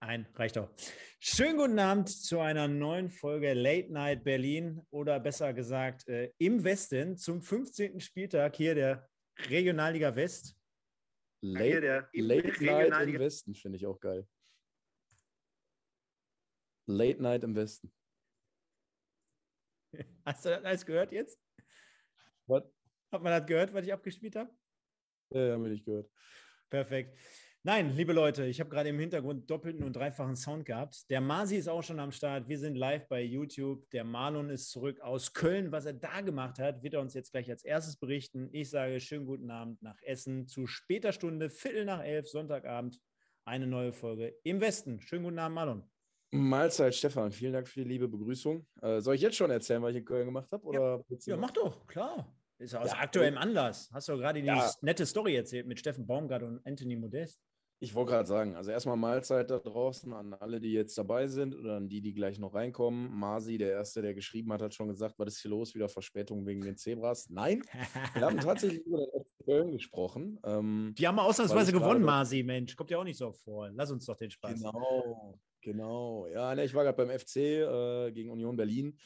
Ein, reicht doch. Schönen guten Abend zu einer neuen Folge Late Night Berlin oder besser gesagt äh, im Westen zum 15. Spieltag hier der Regionalliga West. Late, der Late Night im Westen finde ich auch geil. Late Night im Westen. Hast du das alles gehört jetzt? Was? Hat man das gehört, was ich abgespielt habe? Ja, habe ich gehört. Perfekt. Nein, liebe Leute, ich habe gerade im Hintergrund doppelten und dreifachen Sound gehabt. Der Masi ist auch schon am Start. Wir sind live bei YouTube. Der Marlon ist zurück aus Köln. Was er da gemacht hat, wird er uns jetzt gleich als erstes berichten. Ich sage schönen guten Abend nach Essen zu später Stunde, Viertel nach elf, Sonntagabend. Eine neue Folge im Westen. Schönen guten Abend, Marlon. Mahlzeit, Stefan. Vielen Dank für die liebe Begrüßung. Äh, soll ich jetzt schon erzählen, was ich in Köln gemacht habe? Ja. ja, mach doch, klar. Ist aus ja, aktuellem Anlass. Hast du gerade die ja. nette Story erzählt mit Steffen Baumgart und Anthony Modest? Ich wollte gerade sagen, also erstmal Mahlzeit da draußen an alle, die jetzt dabei sind oder an die, die gleich noch reinkommen. Masi, der Erste, der geschrieben hat, hat schon gesagt, was ist hier los? Wieder Verspätung wegen den Zebras. Nein, wir haben tatsächlich über den FC Köln gesprochen. Ähm, die haben ausnahmsweise gewonnen, Masi, Mensch. Kommt ja auch nicht so vor. Lass uns doch den Spaß. Genau, genau. Ja, ne, ich war gerade beim FC äh, gegen Union Berlin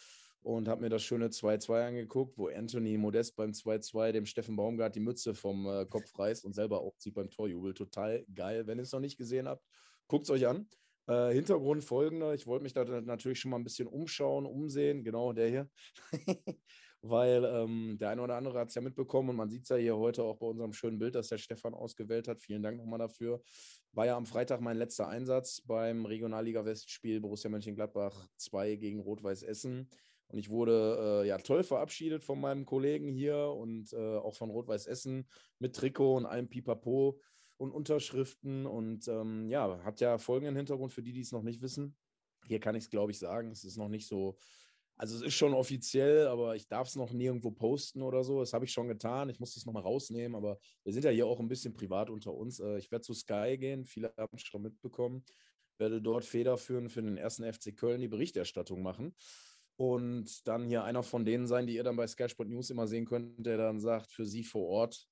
und habe mir das schöne 2-2 angeguckt, wo Anthony Modest beim 2-2 dem Steffen Baumgart die Mütze vom äh, Kopf reißt und selber aufzieht beim Torjubel. Total geil. Wenn ihr es noch nicht gesehen habt, guckt es euch an. Äh, Hintergrund folgender: Ich wollte mich da natürlich schon mal ein bisschen umschauen, umsehen, genau der hier. Weil ähm, der eine oder andere hat es ja mitbekommen und man sieht es ja hier heute auch bei unserem schönen Bild, das der Stefan ausgewählt hat. Vielen Dank nochmal dafür. War ja am Freitag mein letzter Einsatz beim Regionalliga Westspiel Borussia Mönchengladbach 2 gegen Rot-Weiß Essen. Und ich wurde äh, ja toll verabschiedet von meinem Kollegen hier und äh, auch von Rot-Weiß Essen mit Trikot und allem Pipapo und Unterschriften. Und ähm, ja, hat ja folgenden Hintergrund für die, die es noch nicht wissen. Hier kann ich es, glaube ich, sagen. Es ist noch nicht so, also es ist schon offiziell, aber ich darf es noch nirgendwo posten oder so. Das habe ich schon getan. Ich muss das nochmal rausnehmen, aber wir sind ja hier auch ein bisschen privat unter uns. Äh, ich werde zu Sky gehen, viele haben es schon mitbekommen, werde dort federführend für den ersten FC Köln die Berichterstattung machen und dann hier einer von denen sein, die ihr dann bei Sky Sport News immer sehen könnt, der dann sagt, für sie vor Ort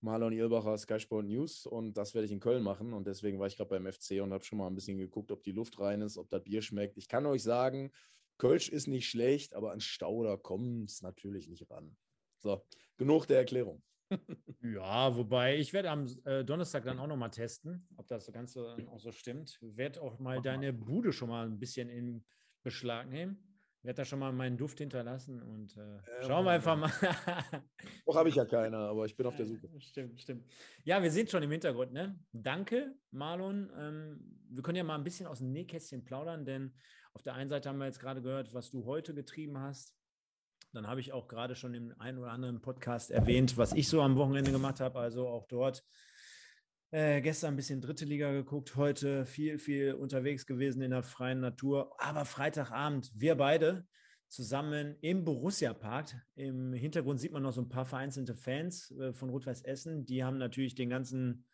Marlon Ilbacher, Sky Sport News und das werde ich in Köln machen und deswegen war ich gerade beim FC und habe schon mal ein bisschen geguckt, ob die Luft rein ist, ob das Bier schmeckt. Ich kann euch sagen, Kölsch ist nicht schlecht, aber an Stauder kommt es natürlich nicht ran. So, genug der Erklärung. ja, wobei ich werde am äh, Donnerstag dann auch nochmal testen, ob das Ganze auch so stimmt. Werde auch mal deine Bude schon mal ein bisschen in Beschlag nehmen werde da schon mal meinen Duft hinterlassen und äh, schauen wir einfach mal. Noch habe ich ja keine, aber ich bin auf der Suche. Stimmt, stimmt. Ja, wir sind schon im Hintergrund. Ne? Danke, Marlon. Ähm, wir können ja mal ein bisschen aus dem Nähkästchen plaudern, denn auf der einen Seite haben wir jetzt gerade gehört, was du heute getrieben hast. Dann habe ich auch gerade schon im einen oder anderen Podcast erwähnt, was ich so am Wochenende gemacht habe. Also auch dort äh, gestern ein bisschen dritte Liga geguckt, heute viel, viel unterwegs gewesen in der freien Natur. Aber Freitagabend, wir beide zusammen im Borussia Park. Im Hintergrund sieht man noch so ein paar vereinzelte Fans äh, von Rot-Weiß Essen. Die haben natürlich den ganzen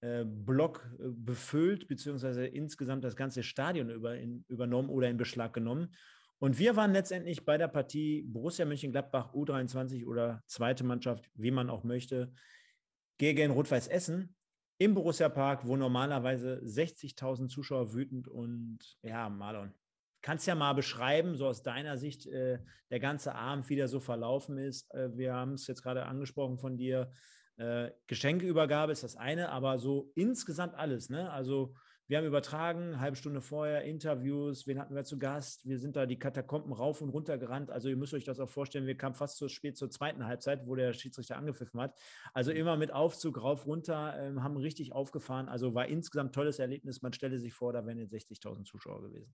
äh, Block äh, befüllt, beziehungsweise insgesamt das ganze Stadion über, in, übernommen oder in Beschlag genommen. Und wir waren letztendlich bei der Partie Borussia Mönchengladbach U23 oder zweite Mannschaft, wie man auch möchte, gegen Rot-Weiß Essen im Borussia Park, wo normalerweise 60.000 Zuschauer wütend und ja, Marlon, kannst ja mal beschreiben, so aus deiner Sicht, äh, der ganze Abend wieder so verlaufen ist. Äh, wir haben es jetzt gerade angesprochen von dir. Äh, Geschenkeübergabe ist das eine, aber so insgesamt alles. Ne? Also wir haben übertragen, eine halbe Stunde vorher, Interviews, wen hatten wir zu Gast? Wir sind da die Katakomben rauf und runter gerannt. Also ihr müsst euch das auch vorstellen, wir kamen fast zu spät zur zweiten Halbzeit, wo der Schiedsrichter angepfiffen hat. Also immer mit Aufzug rauf, runter, ähm, haben richtig aufgefahren. Also war insgesamt tolles Erlebnis. Man stelle sich vor, da wären jetzt 60.000 Zuschauer gewesen.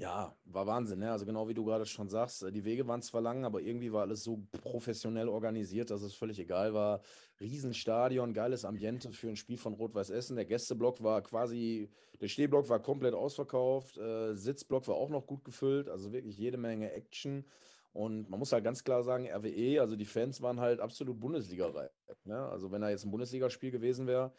Ja, war Wahnsinn. Ne? Also genau wie du gerade schon sagst, äh, die Wege waren zwar lang, aber irgendwie war alles so professionell organisiert, dass es völlig egal war. Riesenstadion, geiles Ambiente für ein Spiel von Rot-Weiß Essen. Der Gästeblock war quasi, der Stehblock war komplett ausverkauft, äh, Sitzblock war auch noch gut gefüllt, also wirklich jede Menge Action. Und man muss halt ganz klar sagen, RWE, also die Fans waren halt absolut Bundesliga-reif. Ne? Also wenn da jetzt ein Bundesligaspiel gewesen wäre,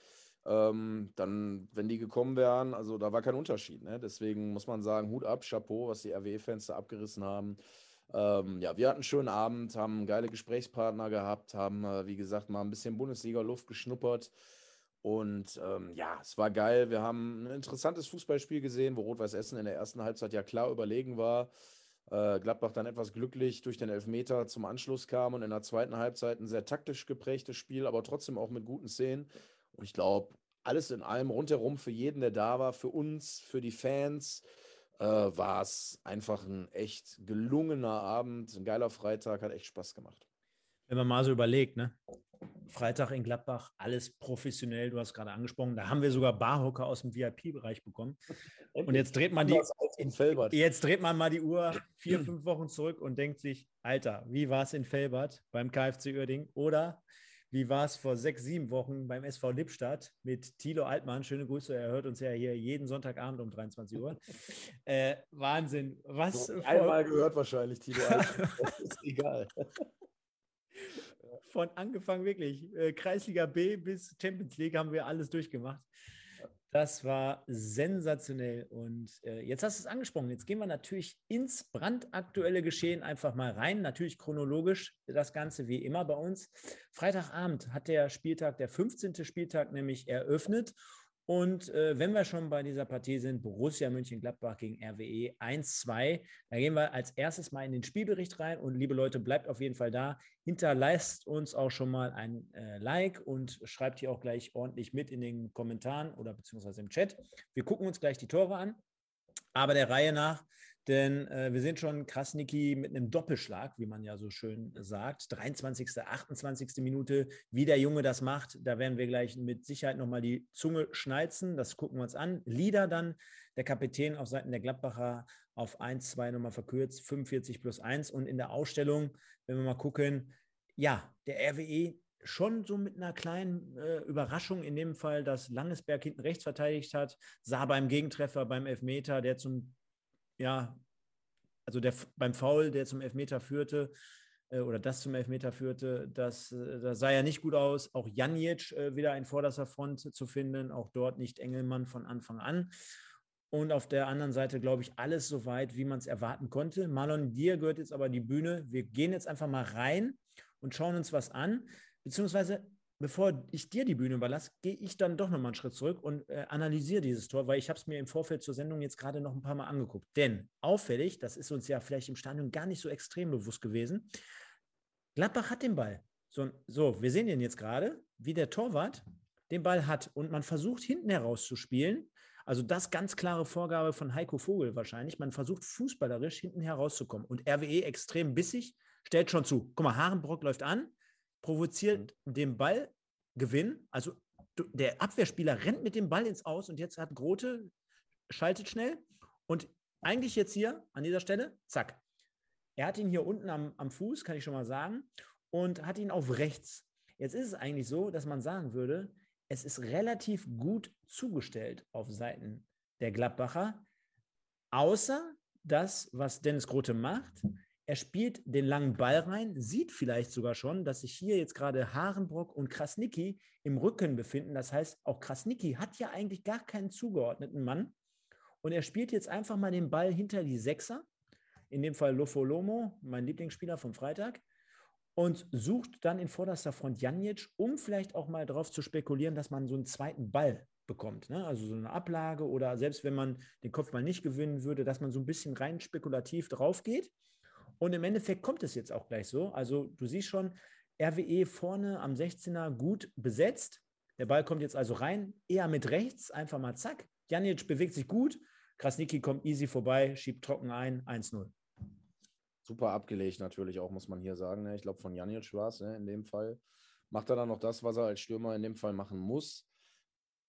ähm, dann, wenn die gekommen wären, also da war kein Unterschied. Ne? Deswegen muss man sagen, Hut ab, Chapeau, was die RWE-Fans da abgerissen haben. Ähm, ja, wir hatten einen schönen Abend, haben geile Gesprächspartner gehabt, haben, äh, wie gesagt, mal ein bisschen Bundesliga-Luft geschnuppert. Und ähm, ja, es war geil. Wir haben ein interessantes Fußballspiel gesehen, wo Rot-Weiß Essen in der ersten Halbzeit ja klar überlegen war. Äh, Gladbach dann etwas glücklich durch den Elfmeter zum Anschluss kam und in der zweiten Halbzeit ein sehr taktisch geprägtes Spiel, aber trotzdem auch mit guten Szenen. Und ich glaube, alles in allem rundherum für jeden, der da war, für uns, für die Fans, äh, war es einfach ein echt gelungener Abend, ein geiler Freitag, hat echt Spaß gemacht. Wenn man mal so überlegt, ne? Freitag in Gladbach, alles professionell, du hast gerade angesprochen. Da haben wir sogar Barhocker aus dem VIP-Bereich bekommen. Und jetzt dreht man die, jetzt dreht man mal die Uhr vier, fünf Wochen zurück und denkt sich, Alter, wie war es in Felbert beim KfC Uerding? Oder wie war es vor sechs, sieben Wochen beim SV Lippstadt mit Thilo Altmann? Schöne Grüße, er hört uns ja hier jeden Sonntagabend um 23 Uhr. Äh, Wahnsinn. Was? So, einmal gehört wahrscheinlich Thilo Altmann. ist egal von angefangen wirklich, äh, Kreisliga B bis Champions League haben wir alles durchgemacht. Das war sensationell. Und äh, jetzt hast du es angesprochen. Jetzt gehen wir natürlich ins brandaktuelle Geschehen einfach mal rein. Natürlich chronologisch das Ganze wie immer bei uns. Freitagabend hat der Spieltag, der 15. Spieltag nämlich eröffnet. Und äh, wenn wir schon bei dieser Partie sind, Borussia Mönchengladbach gegen RWE 1-2, da gehen wir als erstes mal in den Spielbericht rein. Und liebe Leute, bleibt auf jeden Fall da. Hinterlasst uns auch schon mal ein äh, Like und schreibt hier auch gleich ordentlich mit in den Kommentaren oder beziehungsweise im Chat. Wir gucken uns gleich die Tore an. Aber der Reihe nach denn äh, wir sind schon Krasniki mit einem Doppelschlag, wie man ja so schön sagt. 23., 28. Minute, wie der Junge das macht. Da werden wir gleich mit Sicherheit nochmal die Zunge schnalzen. Das gucken wir uns an. Lieder dann, der Kapitän auf Seiten der Gladbacher auf 1, 2 nochmal verkürzt, 45 plus 1. Und in der Ausstellung, wenn wir mal gucken, ja, der RWE schon so mit einer kleinen äh, Überraschung in dem Fall, dass Langesberg hinten rechts verteidigt hat, sah beim Gegentreffer beim Elfmeter, der zum ja, also der, beim Foul, der zum Elfmeter führte, äh, oder das zum Elfmeter führte, das, äh, das sah ja nicht gut aus. Auch Janic äh, wieder in vorderster Front zu finden, auch dort nicht Engelmann von Anfang an. Und auf der anderen Seite, glaube ich, alles so weit, wie man es erwarten konnte. Marlon, dir gehört jetzt aber die Bühne. Wir gehen jetzt einfach mal rein und schauen uns was an. Beziehungsweise bevor ich dir die Bühne überlasse, gehe ich dann doch nochmal einen Schritt zurück und äh, analysiere dieses Tor, weil ich habe es mir im Vorfeld zur Sendung jetzt gerade noch ein paar Mal angeguckt. Denn auffällig, das ist uns ja vielleicht im Stadion gar nicht so extrem bewusst gewesen, Gladbach hat den Ball. So, so wir sehen ihn jetzt gerade, wie der Torwart den Ball hat und man versucht hinten heraus zu spielen. Also das ganz klare Vorgabe von Heiko Vogel wahrscheinlich. Man versucht fußballerisch hinten herauszukommen und RWE extrem bissig, stellt schon zu. Guck mal, Harenbrock läuft an, provoziert mhm. den Ballgewinn. Also der Abwehrspieler rennt mit dem Ball ins Aus und jetzt hat Grote, schaltet schnell und eigentlich jetzt hier an dieser Stelle, zack. Er hat ihn hier unten am, am Fuß, kann ich schon mal sagen, und hat ihn auf rechts. Jetzt ist es eigentlich so, dass man sagen würde, es ist relativ gut zugestellt auf Seiten der Gladbacher, außer das, was Dennis Grote macht, er spielt den langen Ball rein, sieht vielleicht sogar schon, dass sich hier jetzt gerade Harenbrock und Krasnicki im Rücken befinden. Das heißt, auch Krasnicki hat ja eigentlich gar keinen zugeordneten Mann. Und er spielt jetzt einfach mal den Ball hinter die Sechser, in dem Fall Lofolomo, mein Lieblingsspieler vom Freitag, und sucht dann in vorderster Front Janic, um vielleicht auch mal darauf zu spekulieren, dass man so einen zweiten Ball bekommt. Ne? Also so eine Ablage oder selbst wenn man den Kopfball nicht gewinnen würde, dass man so ein bisschen rein spekulativ drauf geht. Und im Endeffekt kommt es jetzt auch gleich so. Also du siehst schon, RWE vorne am 16er gut besetzt. Der Ball kommt jetzt also rein, eher mit rechts, einfach mal zack. Janic bewegt sich gut. Krasniki kommt easy vorbei, schiebt trocken ein, 1-0. Super abgelegt natürlich auch, muss man hier sagen. Ne? Ich glaube, von Janic war es ne, in dem Fall. Macht er dann noch das, was er als Stürmer in dem Fall machen muss.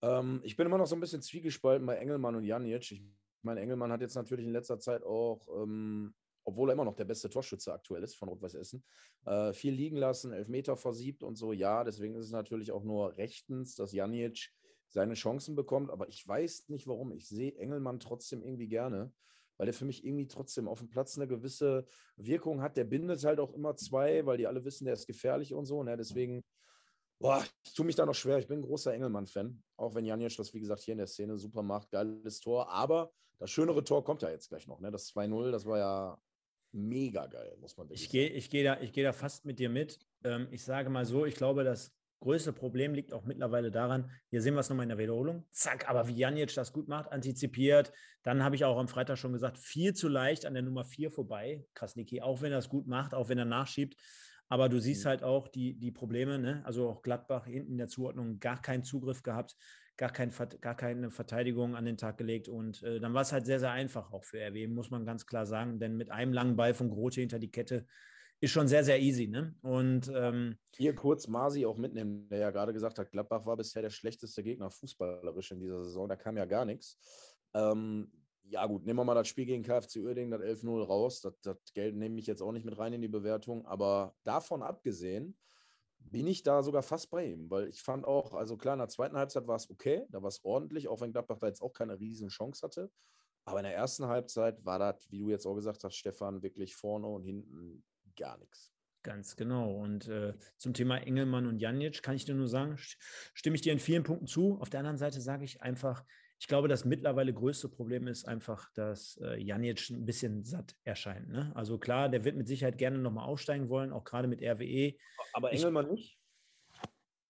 Ähm, ich bin immer noch so ein bisschen zwiegespalten bei Engelmann und Janic. Ich meine, Engelmann hat jetzt natürlich in letzter Zeit auch ähm, obwohl er immer noch der beste Torschütze aktuell ist von Rot-Weiß Essen, äh, viel liegen lassen, Elfmeter versiebt und so. Ja, deswegen ist es natürlich auch nur rechtens, dass Janic seine Chancen bekommt. Aber ich weiß nicht warum. Ich sehe Engelmann trotzdem irgendwie gerne, weil der für mich irgendwie trotzdem auf dem Platz eine gewisse Wirkung hat. Der bindet halt auch immer zwei, weil die alle wissen, der ist gefährlich und so. Ne? Deswegen, boah, ich tue mich da noch schwer. Ich bin ein großer Engelmann-Fan. Auch wenn Janic das, wie gesagt, hier in der Szene super macht. Geiles Tor. Aber das schönere Tor kommt ja jetzt gleich noch. Ne? Das 2-0, das war ja mega geil, muss man ich geh, Ich gehe da, geh da fast mit dir mit. Ähm, ich sage mal so, ich glaube, das größte Problem liegt auch mittlerweile daran, hier sehen wir es nochmal in der Wiederholung, zack, aber wie Janic das gut macht, antizipiert, dann habe ich auch am Freitag schon gesagt, viel zu leicht an der Nummer 4 vorbei, Krasniki, auch wenn er es gut macht, auch wenn er nachschiebt, aber du siehst mhm. halt auch die, die Probleme, ne? also auch Gladbach hinten in der Zuordnung gar keinen Zugriff gehabt, gar, kein, gar keine Verteidigung an den Tag gelegt. Und äh, dann war es halt sehr, sehr einfach auch für RW, muss man ganz klar sagen. Denn mit einem langen Ball von Grote hinter die Kette ist schon sehr, sehr easy. Ne? Und ähm, hier kurz Masi auch mitnehmen, der ja gerade gesagt hat, Gladbach war bisher der schlechteste Gegner fußballerisch in dieser Saison. Da kam ja gar nichts. Ähm, ja, gut, nehmen wir mal das Spiel gegen KFC Uerdingen, das 11-0 raus. Das, das Geld nehme ich jetzt auch nicht mit rein in die Bewertung. Aber davon abgesehen, bin ich da sogar fast bei ihm, weil ich fand auch, also klar, in der zweiten Halbzeit war es okay, da war es ordentlich, auch wenn Gladbach da jetzt auch keine riesen Chance hatte. Aber in der ersten Halbzeit war das, wie du jetzt auch gesagt hast, Stefan, wirklich vorne und hinten gar nichts. Ganz genau. Und äh, zum Thema Engelmann und Janic kann ich dir nur sagen, stimme ich dir in vielen Punkten zu. Auf der anderen Seite sage ich einfach, ich glaube, das mittlerweile größte Problem ist einfach, dass äh, Janic ein bisschen satt erscheint. Ne? Also klar, der wird mit Sicherheit gerne nochmal aufsteigen wollen, auch gerade mit RWE. Aber Engelmann ich, nicht?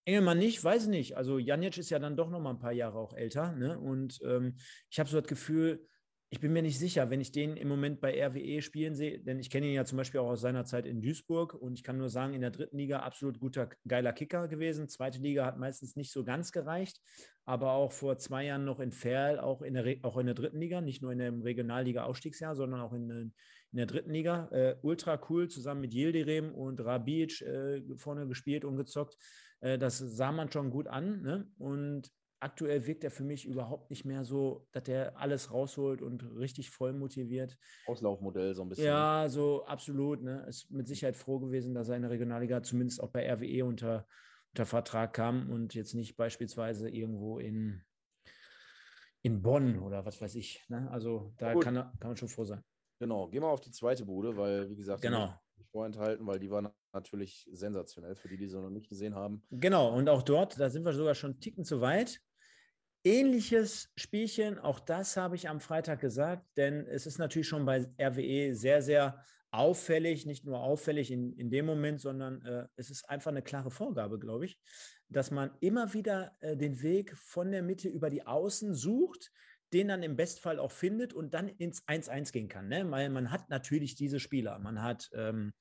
Engelmann nicht, weiß nicht. Also Janic ist ja dann doch noch mal ein paar Jahre auch älter. Ne? Und ähm, ich habe so das Gefühl, ich bin mir nicht sicher, wenn ich den im Moment bei RWE spielen sehe, denn ich kenne ihn ja zum Beispiel auch aus seiner Zeit in Duisburg und ich kann nur sagen, in der dritten Liga absolut guter, geiler Kicker gewesen. Zweite Liga hat meistens nicht so ganz gereicht, aber auch vor zwei Jahren noch in Ferl, auch in der, auch in der dritten Liga, nicht nur in dem Regionalliga-Aufstiegsjahr, sondern auch in, in der dritten Liga. Äh, ultra cool, zusammen mit Yildirim und Rabic äh, vorne gespielt und gezockt. Äh, das sah man schon gut an. Ne? Und aktuell wirkt er für mich überhaupt nicht mehr so, dass er alles rausholt und richtig voll motiviert. Auslaufmodell so ein bisschen. Ja, so absolut. Ne? Ist mit Sicherheit froh gewesen, dass er in der Regionalliga zumindest auch bei RWE unter, unter Vertrag kam und jetzt nicht beispielsweise irgendwo in, in Bonn oder was weiß ich. Ne? Also da kann, er, kann man schon froh sein. Genau, gehen wir auf die zweite Bude, weil, wie gesagt, genau. vorenthalten, weil die war natürlich sensationell für die, die sie noch nicht gesehen haben. Genau, und auch dort, da sind wir sogar schon einen Ticken zu weit. Ähnliches Spielchen, auch das habe ich am Freitag gesagt, denn es ist natürlich schon bei RWE sehr, sehr auffällig, nicht nur auffällig in, in dem Moment, sondern äh, es ist einfach eine klare Vorgabe, glaube ich, dass man immer wieder äh, den Weg von der Mitte über die Außen sucht, den dann im Bestfall auch findet und dann ins 1-1 gehen kann. Ne? Weil man hat natürlich diese Spieler. Man hat ähm,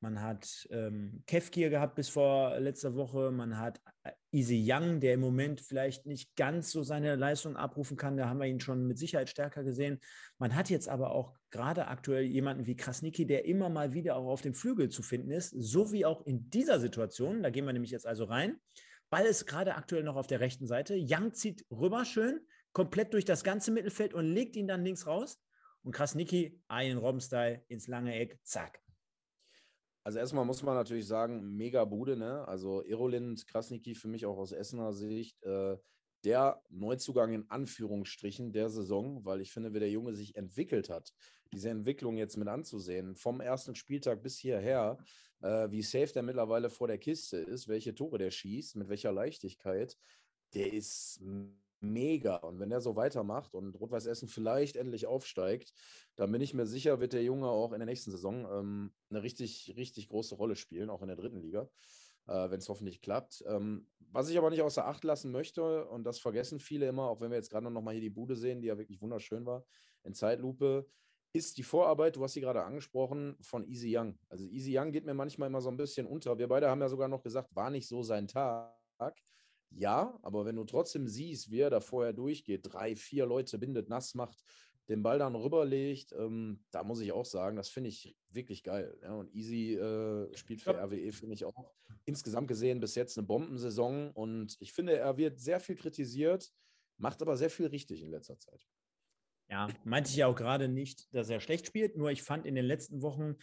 man hat ähm, Kefkir gehabt bis vor letzter Woche. Man hat äh, Easy Young, der im Moment vielleicht nicht ganz so seine Leistung abrufen kann. Da haben wir ihn schon mit Sicherheit stärker gesehen. Man hat jetzt aber auch gerade aktuell jemanden wie Krasniki, der immer mal wieder auch auf dem Flügel zu finden ist, so wie auch in dieser Situation. Da gehen wir nämlich jetzt also rein. Ball ist gerade aktuell noch auf der rechten Seite. Young zieht rüber schön, komplett durch das ganze Mittelfeld und legt ihn dann links raus. Und Krasniki, einen Robben-Style ins lange Eck, zack, also erstmal muss man natürlich sagen, mega Bude, ne? Also Erolind Krasniki für mich auch aus Essener Sicht äh, der Neuzugang in Anführungsstrichen der Saison, weil ich finde, wie der Junge sich entwickelt hat, diese Entwicklung jetzt mit anzusehen, vom ersten Spieltag bis hierher, äh, wie safe der mittlerweile vor der Kiste ist, welche Tore der schießt, mit welcher Leichtigkeit, der ist mega. Und wenn er so weitermacht und Rot-Weiß Essen vielleicht endlich aufsteigt, dann bin ich mir sicher, wird der Junge auch in der nächsten Saison ähm, eine richtig, richtig große Rolle spielen, auch in der dritten Liga, äh, wenn es hoffentlich klappt. Ähm, was ich aber nicht außer Acht lassen möchte, und das vergessen viele immer, auch wenn wir jetzt gerade noch mal hier die Bude sehen, die ja wirklich wunderschön war, in Zeitlupe, ist die Vorarbeit, du hast sie gerade angesprochen, von Easy Young. Also Easy Young geht mir manchmal immer so ein bisschen unter. Wir beide haben ja sogar noch gesagt, war nicht so sein Tag. Ja, aber wenn du trotzdem siehst, wie er da vorher durchgeht, drei, vier Leute bindet, nass macht, den Ball dann rüberlegt, ähm, da muss ich auch sagen, das finde ich wirklich geil. Ja, und Easy äh, spielt für. RWE, finde ich auch insgesamt gesehen bis jetzt eine Bombensaison. Und ich finde, er wird sehr viel kritisiert, macht aber sehr viel richtig in letzter Zeit. Ja, meinte ich ja auch gerade nicht, dass er schlecht spielt, nur ich fand in den letzten Wochen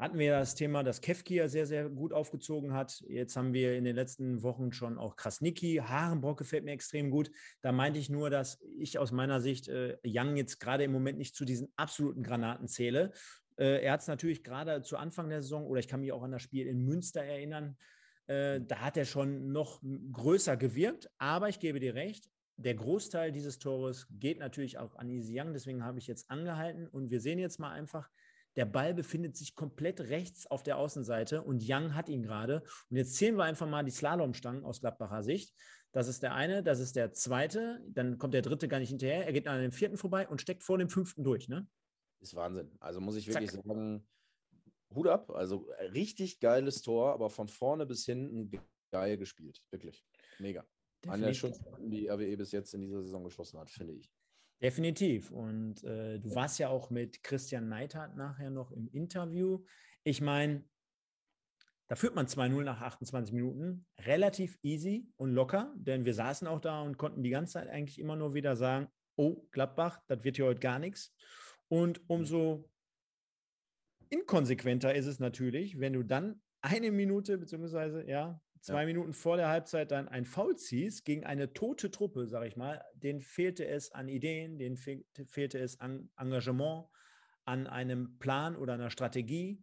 hatten wir das Thema, dass Kefkia sehr, sehr gut aufgezogen hat. Jetzt haben wir in den letzten Wochen schon auch Krasniki. Harenbrock gefällt mir extrem gut. Da meinte ich nur, dass ich aus meiner Sicht äh, Young jetzt gerade im Moment nicht zu diesen absoluten Granaten zähle. Äh, er hat es natürlich gerade zu Anfang der Saison, oder ich kann mich auch an das Spiel in Münster erinnern, äh, da hat er schon noch größer gewirkt. Aber ich gebe dir recht, der Großteil dieses Tores geht natürlich auch an Easy Young. Deswegen habe ich jetzt angehalten und wir sehen jetzt mal einfach, Der Ball befindet sich komplett rechts auf der Außenseite und Young hat ihn gerade. Und jetzt zählen wir einfach mal die Slalomstangen aus Gladbacher Sicht. Das ist der eine, das ist der zweite, dann kommt der dritte gar nicht hinterher. Er geht an dem vierten vorbei und steckt vor dem fünften durch, ne? Ist Wahnsinn. Also muss ich wirklich Zack. sagen, Hut ab. Also äh, richtig geiles Tor, aber von vorne bis hinten geil gespielt. Wirklich. Mega. Einer der schönsten, die RWE bis jetzt in dieser Saison geschossen hat, finde ich. Definitiv. Und äh, du warst ja auch mit Christian Neithardt nachher noch im Interview. Ich meine, da führt man 2-0 nach 28 Minuten. Relativ easy und locker, denn wir saßen auch da und konnten die ganze Zeit eigentlich immer nur wieder sagen, oh, Gladbach, das wird hier heute gar nichts. Und umso inkonsequenter ist es natürlich, wenn du dann eine Minute beziehungsweise ja zwei ja. Minuten vor der Halbzeit dann ein Foul ziehst gegen eine tote Truppe, sage ich mal. Den fehlte es an Ideen, denen fehlte es an Engagement, an einem Plan oder einer Strategie,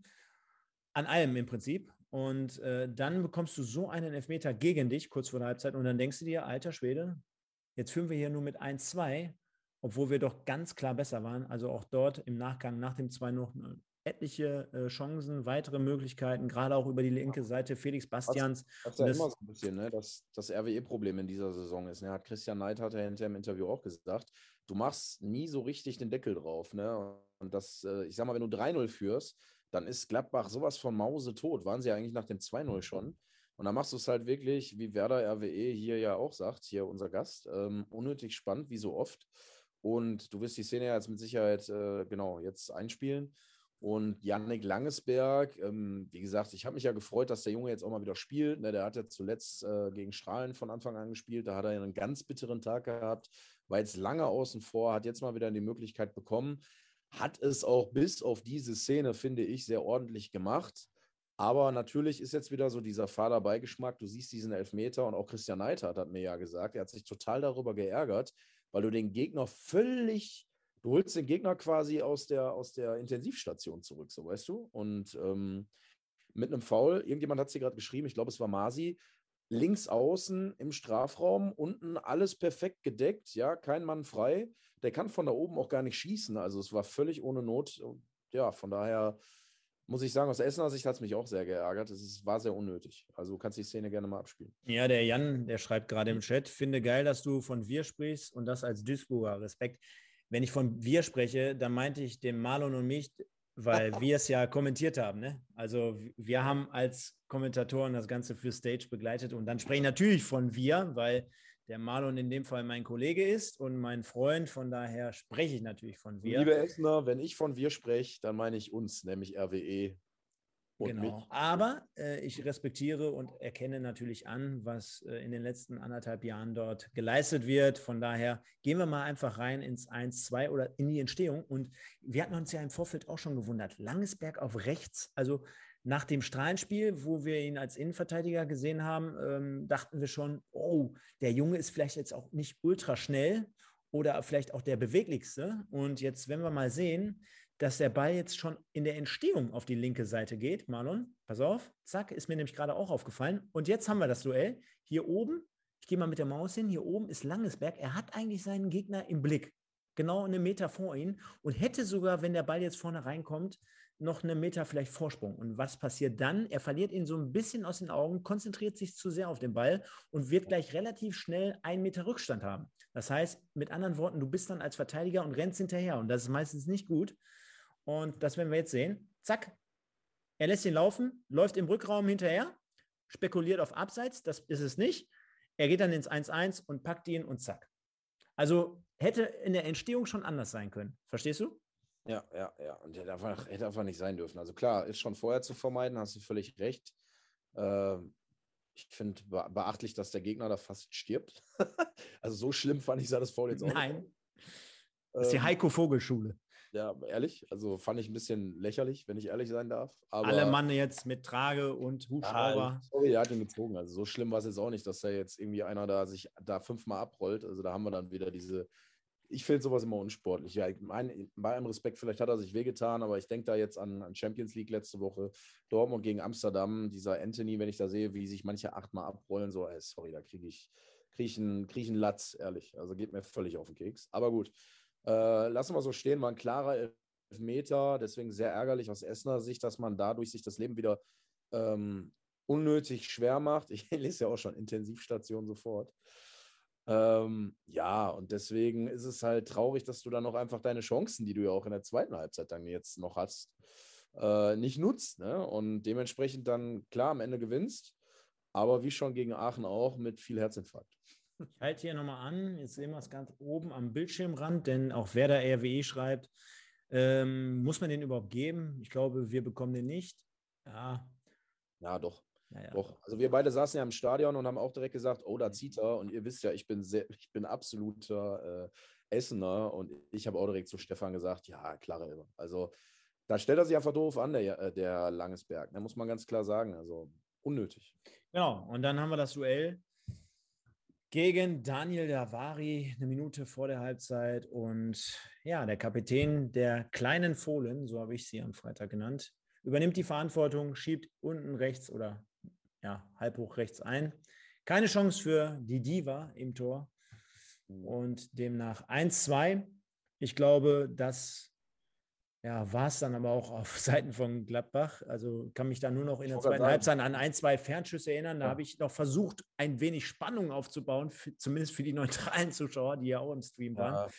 an allem im Prinzip. Und äh, dann bekommst du so einen Elfmeter gegen dich kurz vor der Halbzeit und dann denkst du dir, alter Schwede, jetzt führen wir hier nur mit 1-2 obwohl wir doch ganz klar besser waren. Also auch dort im Nachgang nach dem 2 noch äh, etliche äh, Chancen, weitere Möglichkeiten, gerade auch über die linke Seite Felix Bastians. Das, ist ja immer so ein bisschen, ne? dass das RWE-Problem in dieser Saison ist. Ne? Hat Christian Neid hat er hinterher im Interview auch gesagt, du machst nie so richtig den Deckel drauf. Ne? Und das, äh, ich sag mal, wenn du 3-0 führst, dann ist Gladbach sowas von Mause tot. Waren sie ja eigentlich nach dem 2-0 schon. Und dann machst du es halt wirklich, wie Werder RWE hier ja auch sagt, hier unser Gast, ähm, unnötig spannend, wie so oft. Und du wirst die Szene jetzt mit Sicherheit, äh, genau, jetzt einspielen. Und Yannick Langesberg, ähm, wie gesagt, ich habe mich ja gefreut, dass der Junge jetzt auch mal wieder spielt. Ne, der hat ja zuletzt äh, gegen Strahlen von Anfang an gespielt. Da hat er einen ganz bitteren Tag gehabt, war jetzt lange außen vor, hat jetzt mal wieder die Möglichkeit bekommen. Hat es auch bis auf diese Szene, finde ich, sehr ordentlich gemacht. Aber natürlich ist jetzt wieder so dieser Vaterbeigeschmack. Du siehst diesen Elfmeter und auch Christian Neithardt hat mir ja gesagt, er hat sich total darüber geärgert, weil du den Gegner völlig, du holst den Gegner quasi aus der, aus der Intensivstation zurück, so weißt du? Und ähm, mit einem Foul, irgendjemand hat sie gerade geschrieben, ich glaube, es war Masi, links außen im Strafraum, unten alles perfekt gedeckt, ja, kein Mann frei. Der kann von da oben auch gar nicht schießen. Also es war völlig ohne Not. Ja, von daher muss ich sagen, aus Essener Sicht hat es mich auch sehr geärgert. Es war sehr unnötig. Also du kannst die Szene gerne mal abspielen. Ja, der Jan, der schreibt gerade im Chat, finde geil, dass du von wir sprichst und das als Duisburger. Respekt. Wenn ich von wir spreche, dann meinte ich den Marlon und mich, weil wir es ja kommentiert haben. Ne? Also wir haben als Kommentatoren das Ganze für Stage begleitet und dann spreche ich natürlich von wir, weil der Marlon in dem Fall mein Kollege ist und mein Freund. Von daher spreche ich natürlich von wir. Liebe Essener, wenn ich von wir spreche, dann meine ich uns, nämlich RWE. Genau. Aber äh, ich respektiere und erkenne natürlich an, was äh, in den letzten anderthalb Jahren dort geleistet wird. Von daher gehen wir mal einfach rein ins 1-2 oder in die Entstehung. Und wir hatten uns ja im Vorfeld auch schon gewundert. Langesberg auf rechts, also nach dem Strahlenspiel, wo wir ihn als Innenverteidiger gesehen haben, ähm, dachten wir schon, oh, der Junge ist vielleicht jetzt auch nicht ultra schnell oder vielleicht auch der beweglichste. Und jetzt, wenn wir mal sehen, dass der Ball jetzt schon in der Entstehung auf die linke Seite geht, Marlon, pass auf, zack, ist mir nämlich gerade auch aufgefallen. Und jetzt haben wir das Duell. Hier oben, ich gehe mal mit der Maus hin, hier oben ist Langesberg. Er hat eigentlich seinen Gegner im Blick, genau einen Meter vor ihm und hätte sogar, wenn der Ball jetzt vorne reinkommt, noch eine Meter vielleicht Vorsprung. Und was passiert dann? Er verliert ihn so ein bisschen aus den Augen, konzentriert sich zu sehr auf den Ball und wird gleich relativ schnell einen Meter Rückstand haben. Das heißt, mit anderen Worten, du bist dann als Verteidiger und rennst hinterher. Und das ist meistens nicht gut. Und das werden wir jetzt sehen. Zack. Er lässt ihn laufen, läuft im Rückraum hinterher, spekuliert auf Abseits. Das ist es nicht. Er geht dann ins 1-1 und packt ihn und zack. Also hätte in der Entstehung schon anders sein können. Verstehst du? Ja, ja, ja. Und hätte einfach, hätte einfach nicht sein dürfen. Also klar, ist schon vorher zu vermeiden, hast du völlig recht. Äh, ich finde beachtlich, dass der Gegner da fast stirbt. also so schlimm fand ich das Foul jetzt auch. Nein. Das ist die ähm, Heiko Vogelschule. Ja, ehrlich, also fand ich ein bisschen lächerlich, wenn ich ehrlich sein darf. Aber, Alle Mann jetzt mit Trage und Hubschrauber. Ja, sorry, er hat ihn gezogen. Also so schlimm war es jetzt auch nicht, dass da jetzt irgendwie einer da sich da fünfmal abrollt. Also da haben wir dann wieder diese ich finde sowas immer unsportlich. Ja, mein, bei allem Respekt, vielleicht hat er sich wehgetan, aber ich denke da jetzt an, an, Champions League letzte Woche, Dortmund gegen Amsterdam, dieser Anthony, wenn ich da sehe, wie sich manche achtmal abrollen, so, ey, sorry, da kriege ich, krieg ich, einen, krieg ich einen Latz, ehrlich. Also geht mir völlig auf den Keks. Aber gut, äh, lassen wir so stehen, war ein klarer Meter, deswegen sehr ärgerlich aus Essener Sicht, dass man dadurch sich das Leben wieder ähm, unnötig schwer macht. Ich lese ja auch schon Intensivstation sofort. Ähm, ja, und deswegen ist es halt traurig, dass du dann noch einfach deine Chancen, die du ja auch in der zweiten Halbzeit dann jetzt noch hast, äh, nicht nutzt. Ne? Und dementsprechend dann klar am Ende gewinnst, aber wie schon gegen Aachen auch mit viel Herzinfarkt. Ich halte hier nochmal an, jetzt sehen wir es ganz oben am Bildschirmrand, denn auch wer da RWE schreibt, ähm, muss man den überhaupt geben? Ich glaube, wir bekommen den nicht. Ja. Ja, doch. Ja, Doch, also wir beide saßen ja im Stadion und haben auch direkt gesagt, oh, da zieht er. Und ihr wisst ja, ich bin sehr, ich bin absoluter äh, Essener und ich habe auch direkt zu Stefan gesagt, ja, klare Also da stellt er sich einfach doof an, der, äh, der Langesberg. Da muss man ganz klar sagen. Also unnötig. Genau, und dann haben wir das Duell gegen Daniel Davari, eine Minute vor der Halbzeit. Und ja, der Kapitän der kleinen Fohlen, so habe ich sie am Freitag genannt, übernimmt die Verantwortung, schiebt unten rechts oder ja, halb hoch rechts ein. Keine Chance für die Diva im Tor. Mhm. Und demnach 1-2. Ich glaube, das ja, war es dann aber auch auf Seiten von Gladbach. Also kann mich da nur noch in der zweiten Halbzeit an ein, zwei Fernschüsse erinnern. Da ja. habe ich noch versucht, ein wenig Spannung aufzubauen, für, zumindest für die neutralen Zuschauer, die ja auch im Stream waren.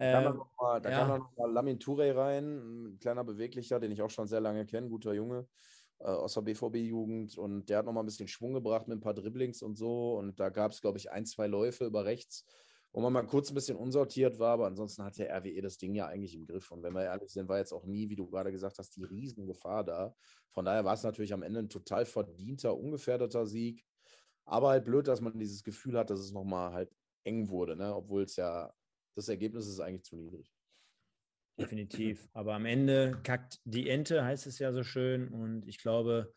Ja. Da, mal, da ja. kam dann nochmal Lamin Touré rein, ein kleiner Beweglicher, den ich auch schon sehr lange kenne, guter Junge äh, aus der BVB-Jugend. Und der hat nochmal ein bisschen Schwung gebracht mit ein paar Dribblings und so. Und da gab es, glaube ich, ein, zwei Läufe über rechts wo man mal kurz ein bisschen unsortiert war, aber ansonsten hat der RWE das Ding ja eigentlich im Griff. Und wenn wir ehrlich sind, war jetzt auch nie, wie du gerade gesagt hast, die Riesengefahr da. Von daher war es natürlich am Ende ein total verdienter, ungefährdeter Sieg. Aber halt blöd, dass man dieses Gefühl hat, dass es nochmal halt eng wurde, ne? obwohl es ja, das Ergebnis ist eigentlich zu niedrig. Definitiv. Aber am Ende kackt die Ente, heißt es ja so schön. Und ich glaube,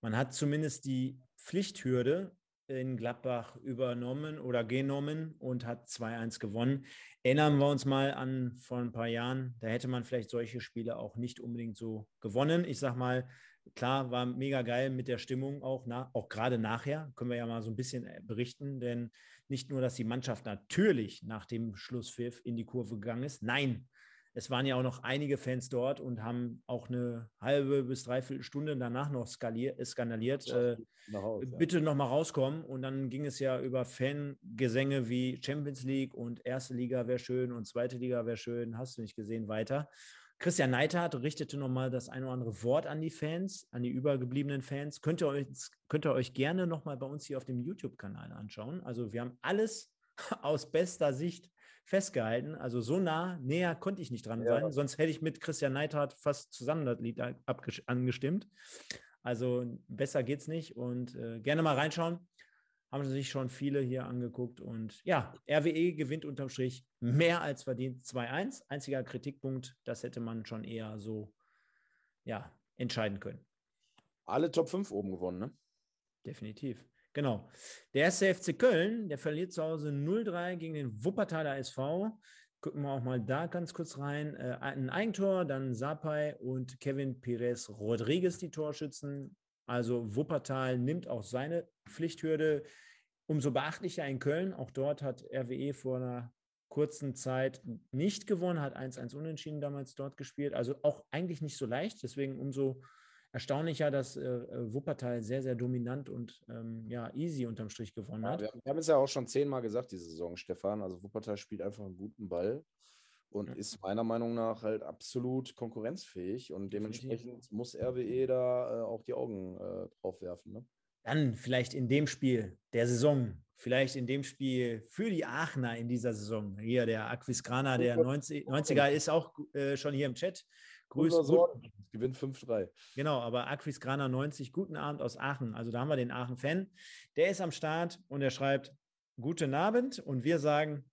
man hat zumindest die Pflichthürde in Gladbach übernommen oder genommen und hat 2-1 gewonnen. Erinnern wir uns mal an vor ein paar Jahren, da hätte man vielleicht solche Spiele auch nicht unbedingt so gewonnen. Ich sag mal, klar, war mega geil mit der Stimmung auch, na, auch gerade nachher, können wir ja mal so ein bisschen äh, berichten, denn nicht nur, dass die Mannschaft natürlich nach dem Schlusspfiff in die Kurve gegangen ist, nein, es waren ja auch noch einige Fans dort und haben auch eine halbe bis dreiviertel Stunde danach noch skaliert, skandaliert, äh, raus, bitte ja. noch mal rauskommen. Und dann ging es ja über Fangesänge wie Champions League und erste Liga wäre schön und zweite Liga wäre schön, hast du nicht gesehen, weiter. Christian Neithardt richtete nochmal das ein oder andere Wort an die Fans, an die übergebliebenen Fans. Könnt ihr euch, könnt ihr euch gerne nochmal bei uns hier auf dem YouTube-Kanal anschauen. Also wir haben alles aus bester Sicht festgehalten. Also so nah, näher konnte ich nicht dran ja. sein, sonst hätte ich mit Christian Neidhardt fast zusammen das Lied angestimmt. Also besser geht's nicht und äh, gerne mal reinschauen. Haben sich schon viele hier angeguckt und ja, RWE gewinnt unterm Strich mehr als verdient 2-1. Einziger Kritikpunkt, das hätte man schon eher so ja, entscheiden können. Alle Top 5 oben gewonnen, ne? Definitiv. Genau. Der erste FC Köln, der verliert zu Hause 0-3 gegen den Wuppertaler SV. Gucken wir auch mal da ganz kurz rein. Äh, ein Eigentor, dann Sapai und Kevin Perez Rodriguez die Torschützen. Also Wuppertal nimmt auch seine Pflichthürde umso beachtlicher in Köln. Auch dort hat RWE vor einer kurzen Zeit nicht gewonnen, hat 1-1 unentschieden damals dort gespielt. Also auch eigentlich nicht so leicht. Deswegen umso erstaunlicher, dass äh, äh, Wuppertal sehr, sehr dominant und ähm, ja, easy unterm Strich gewonnen hat. Ja, wir, haben es ja auch schon zehnmal gesagt, diese Saison, Stefan. Also Wuppertal spielt einfach einen guten Ball und ja. ist meiner Meinung nach halt absolut konkurrenzfähig und dementsprechend muss RWE da äh, auch die Augen äh, drauf werfen. Ne? Dann vielleicht in dem Spiel der Saison, vielleicht in dem Spiel für die Aachener in dieser Saison. Hier der Aquisgrana, der 90, 90er ist auch äh, schon hier im Chat. Grüß gut. Gewinnt 5-3. Genau, aber Aquis Grana 90, guten Abend aus Aachen. Also da haben wir den Aachen-Fan. Der ist am Start und er schreibt Guten Abend und wir sagen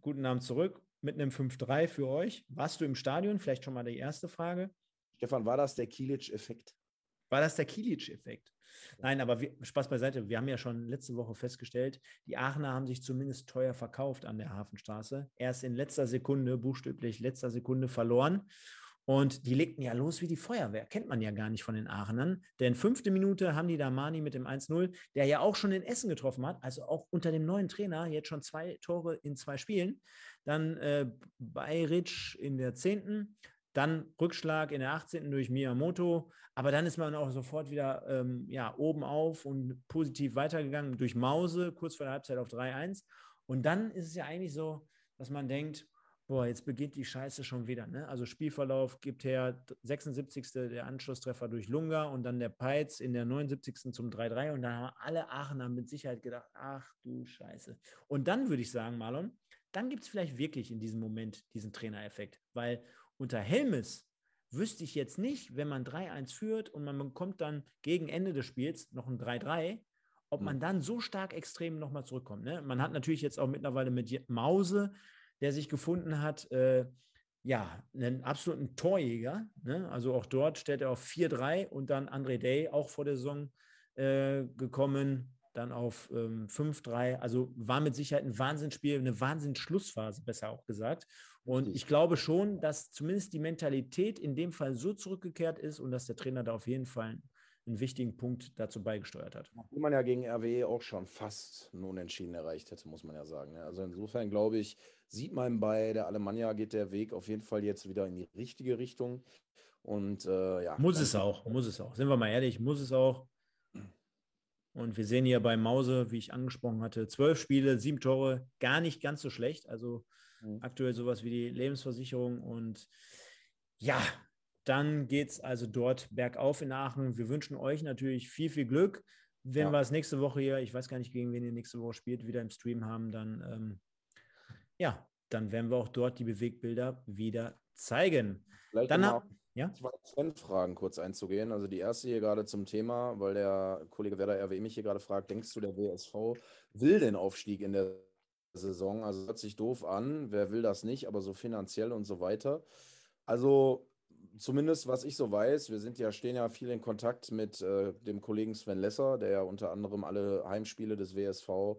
Guten Abend zurück mit einem 5-3 für euch. Warst du im Stadion? Vielleicht schon mal die erste Frage. Stefan, war das der Kilic-Effekt? War das der Kilic-Effekt? Nein, aber wir, Spaß beiseite. Wir haben ja schon letzte Woche festgestellt, die Aachener haben sich zumindest teuer verkauft an der Hafenstraße. Erst in letzter Sekunde, buchstäblich letzter Sekunde verloren. Und die legten ja los wie die Feuerwehr. Kennt man ja gar nicht von den Aachenern. Denn fünfte Minute haben die da Mani mit dem 1-0, der ja auch schon in Essen getroffen hat, also auch unter dem neuen Trainer, jetzt schon zwei Tore in zwei Spielen. Dann äh, Bayric in der zehnten, dann Rückschlag in der 18. durch Miyamoto. Aber dann ist man auch sofort wieder ähm, ja, oben auf und positiv weitergegangen durch Mause, kurz vor der Halbzeit auf 3-1. Und dann ist es ja eigentlich so, dass man denkt, boah, jetzt beginnt die Scheiße schon wieder. Ne? Also Spielverlauf gibt her 76. der Anschlusstreffer durch Lunga und dann der Peitz in der 79. zum 3-3 und dann haben alle Aachener mit Sicherheit gedacht, ach du Scheiße. Und dann würde ich sagen, Marlon, dann gibt es vielleicht wirklich in diesem Moment diesen Trainereffekt, weil unter Helmes wüsste ich jetzt nicht, wenn man 3-1 führt und man bekommt dann gegen Ende des Spiels noch ein 3-3, ob man dann so stark extrem nochmal zurückkommt. Ne? Man hat natürlich jetzt auch mittlerweile mit Mause der sich gefunden hat, äh, ja, einen absoluten Torjäger. Ne? Also auch dort stellt er auf 4-3 und dann André Day auch vor der Saison äh, gekommen, dann auf ähm, 5-3. Also war mit Sicherheit ein Wahnsinnsspiel, eine Wahnsinnsschlussphase, besser auch gesagt. Und ich glaube schon, dass zumindest die Mentalität in dem Fall so zurückgekehrt ist und dass der Trainer da auf jeden Fall einen wichtigen Punkt dazu beigesteuert hat. Wo man ja gegen RWE auch schon fast einen Unentschieden erreicht hätte, muss man ja sagen. Ne? Also insofern glaube ich, sieht man bei der Alemannia geht der Weg auf jeden Fall jetzt wieder in die richtige Richtung. Und äh, ja. Muss es auch, muss es auch. Sind wir mal ehrlich, muss es auch. Und wir sehen hier bei Mause, wie ich angesprochen hatte, zwölf Spiele, sieben Tore, gar nicht ganz so schlecht. Also mhm. aktuell sowas wie die Lebensversicherung. Und ja, dann geht es also dort bergauf in Aachen. Wir wünschen euch natürlich viel, viel Glück. Wenn ja. wir es nächste Woche hier, ich weiß gar nicht, gegen wen ihr nächste Woche spielt, wieder im Stream haben, dann ähm, ja, dann werden wir auch dort die Bewegbilder wieder zeigen. Vielleicht dann haben ja? zwei Trendfragen kurz einzugehen. Also die erste hier gerade zum Thema, weil der Kollege Werder RWE mich hier gerade fragt, denkst du, der WSV will den Aufstieg in der Saison? Also hört sich doof an, wer will das nicht, aber so finanziell und so weiter. Also zumindest was ich so weiß, wir sind ja, stehen ja viel in Kontakt mit äh, dem Kollegen Sven Lesser, der ja unter anderem alle Heimspiele des WSV